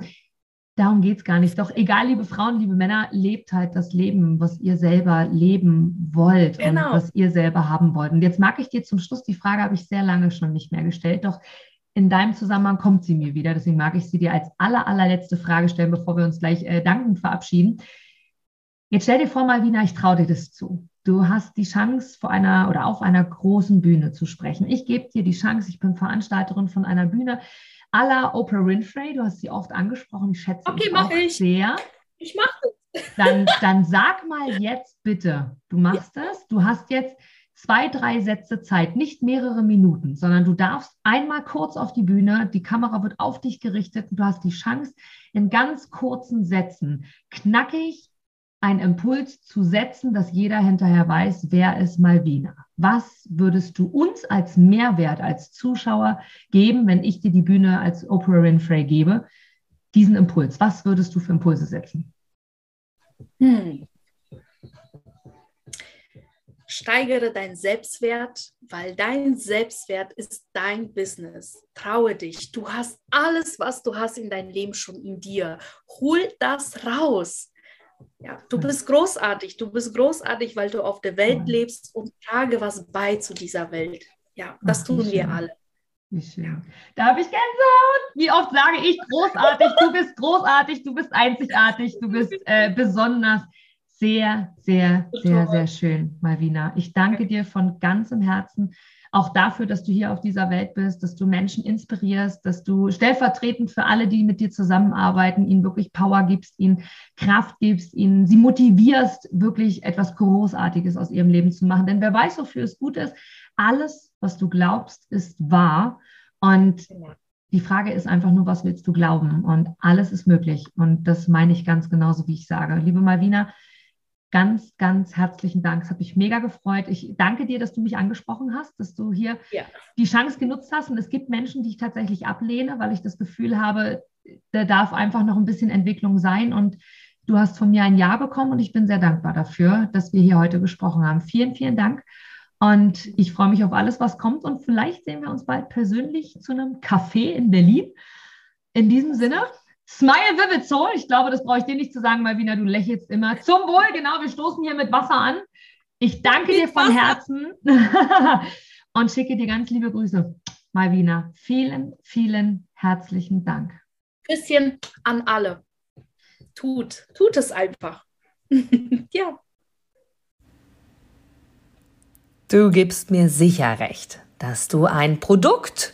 darum geht es gar nicht. Doch egal, liebe Frauen, liebe Männer, lebt halt das Leben, was ihr selber leben wollt genau. und was ihr selber haben wollt. Und jetzt mag ich dir zum Schluss, die Frage habe ich sehr lange schon nicht mehr gestellt, doch in deinem Zusammenhang kommt sie mir wieder. Deswegen mag ich sie dir als aller, allerletzte Frage stellen, bevor wir uns gleich äh, dankend verabschieden. Jetzt stell dir vor, Malvina, ich traue dir das zu. Du hast die Chance, vor einer oder auf einer großen Bühne zu sprechen. Ich gebe dir die Chance, ich bin Veranstalterin von einer Bühne à la Oprah Winfrey. Du hast sie oft angesprochen. Ich schätze okay, auch ich. sehr. Ich mache das. Dann, dann sag mal jetzt bitte, du machst ja. das. Du hast jetzt zwei, drei Sätze Zeit, nicht mehrere Minuten, sondern du darfst einmal kurz auf die Bühne, die Kamera wird auf dich gerichtet und du hast die Chance, in ganz kurzen Sätzen knackig einen Impuls zu setzen, dass jeder hinterher weiß, wer ist Malvina. Was würdest du uns als Mehrwert, als Zuschauer geben, wenn ich dir die Bühne als Oprah Winfrey gebe? Diesen Impuls. Was würdest du für Impulse setzen? Hm. Steigere deinen Selbstwert, weil dein Selbstwert ist dein Business. Traue dich. Du hast alles, was du hast in deinem Leben schon in dir. Hol das raus. Ja, du bist großartig. Du bist großartig, weil du auf der Welt lebst und trage was bei zu dieser Welt. Ja, das tun wir alle. Wie schön. Da habe ich Gänsehaut. Wie oft sage ich großartig, du bist großartig, du bist einzigartig, du bist äh, besonders. Sehr, sehr, sehr, sehr schön, Malvina. Ich danke dir von ganzem Herzen auch dafür, dass du hier auf dieser Welt bist, dass du Menschen inspirierst, dass du stellvertretend für alle, die mit dir zusammenarbeiten, ihnen wirklich Power gibst, ihnen Kraft gibst, ihnen sie motivierst, wirklich etwas Großartiges aus ihrem Leben zu machen. Denn wer weiß, wofür es gut ist, alles, was du glaubst, ist wahr. Und die Frage ist einfach nur, was willst du glauben? Und alles ist möglich. Und das meine ich ganz genauso, wie ich sage. Liebe Malvina, ganz, ganz herzlichen Dank. Es hat mich mega gefreut. Ich danke dir, dass du mich angesprochen hast, dass du hier ja. die Chance genutzt hast. Und es gibt Menschen, die ich tatsächlich ablehne, weil ich das Gefühl habe, da darf einfach noch ein bisschen Entwicklung sein. Und du hast von mir ein Ja bekommen und ich bin sehr dankbar dafür, dass wir hier heute gesprochen haben. Vielen, vielen Dank. Und ich freue mich auf alles, was kommt. Und vielleicht sehen wir uns bald persönlich zu einem Café in Berlin. In diesem Sinne, Smile Vivid Soul, ich glaube, das brauche ich dir nicht zu sagen, Malvina, du lächelst immer. Zum Wohl, genau, wir stoßen hier mit Wasser an. Ich danke mit dir von Wasser. Herzen und schicke dir ganz liebe Grüße. Malvina, vielen, vielen herzlichen Dank. Bisschen an alle. Tut, tut es einfach. ja. Du gibst mir sicher recht, dass du ein Produkt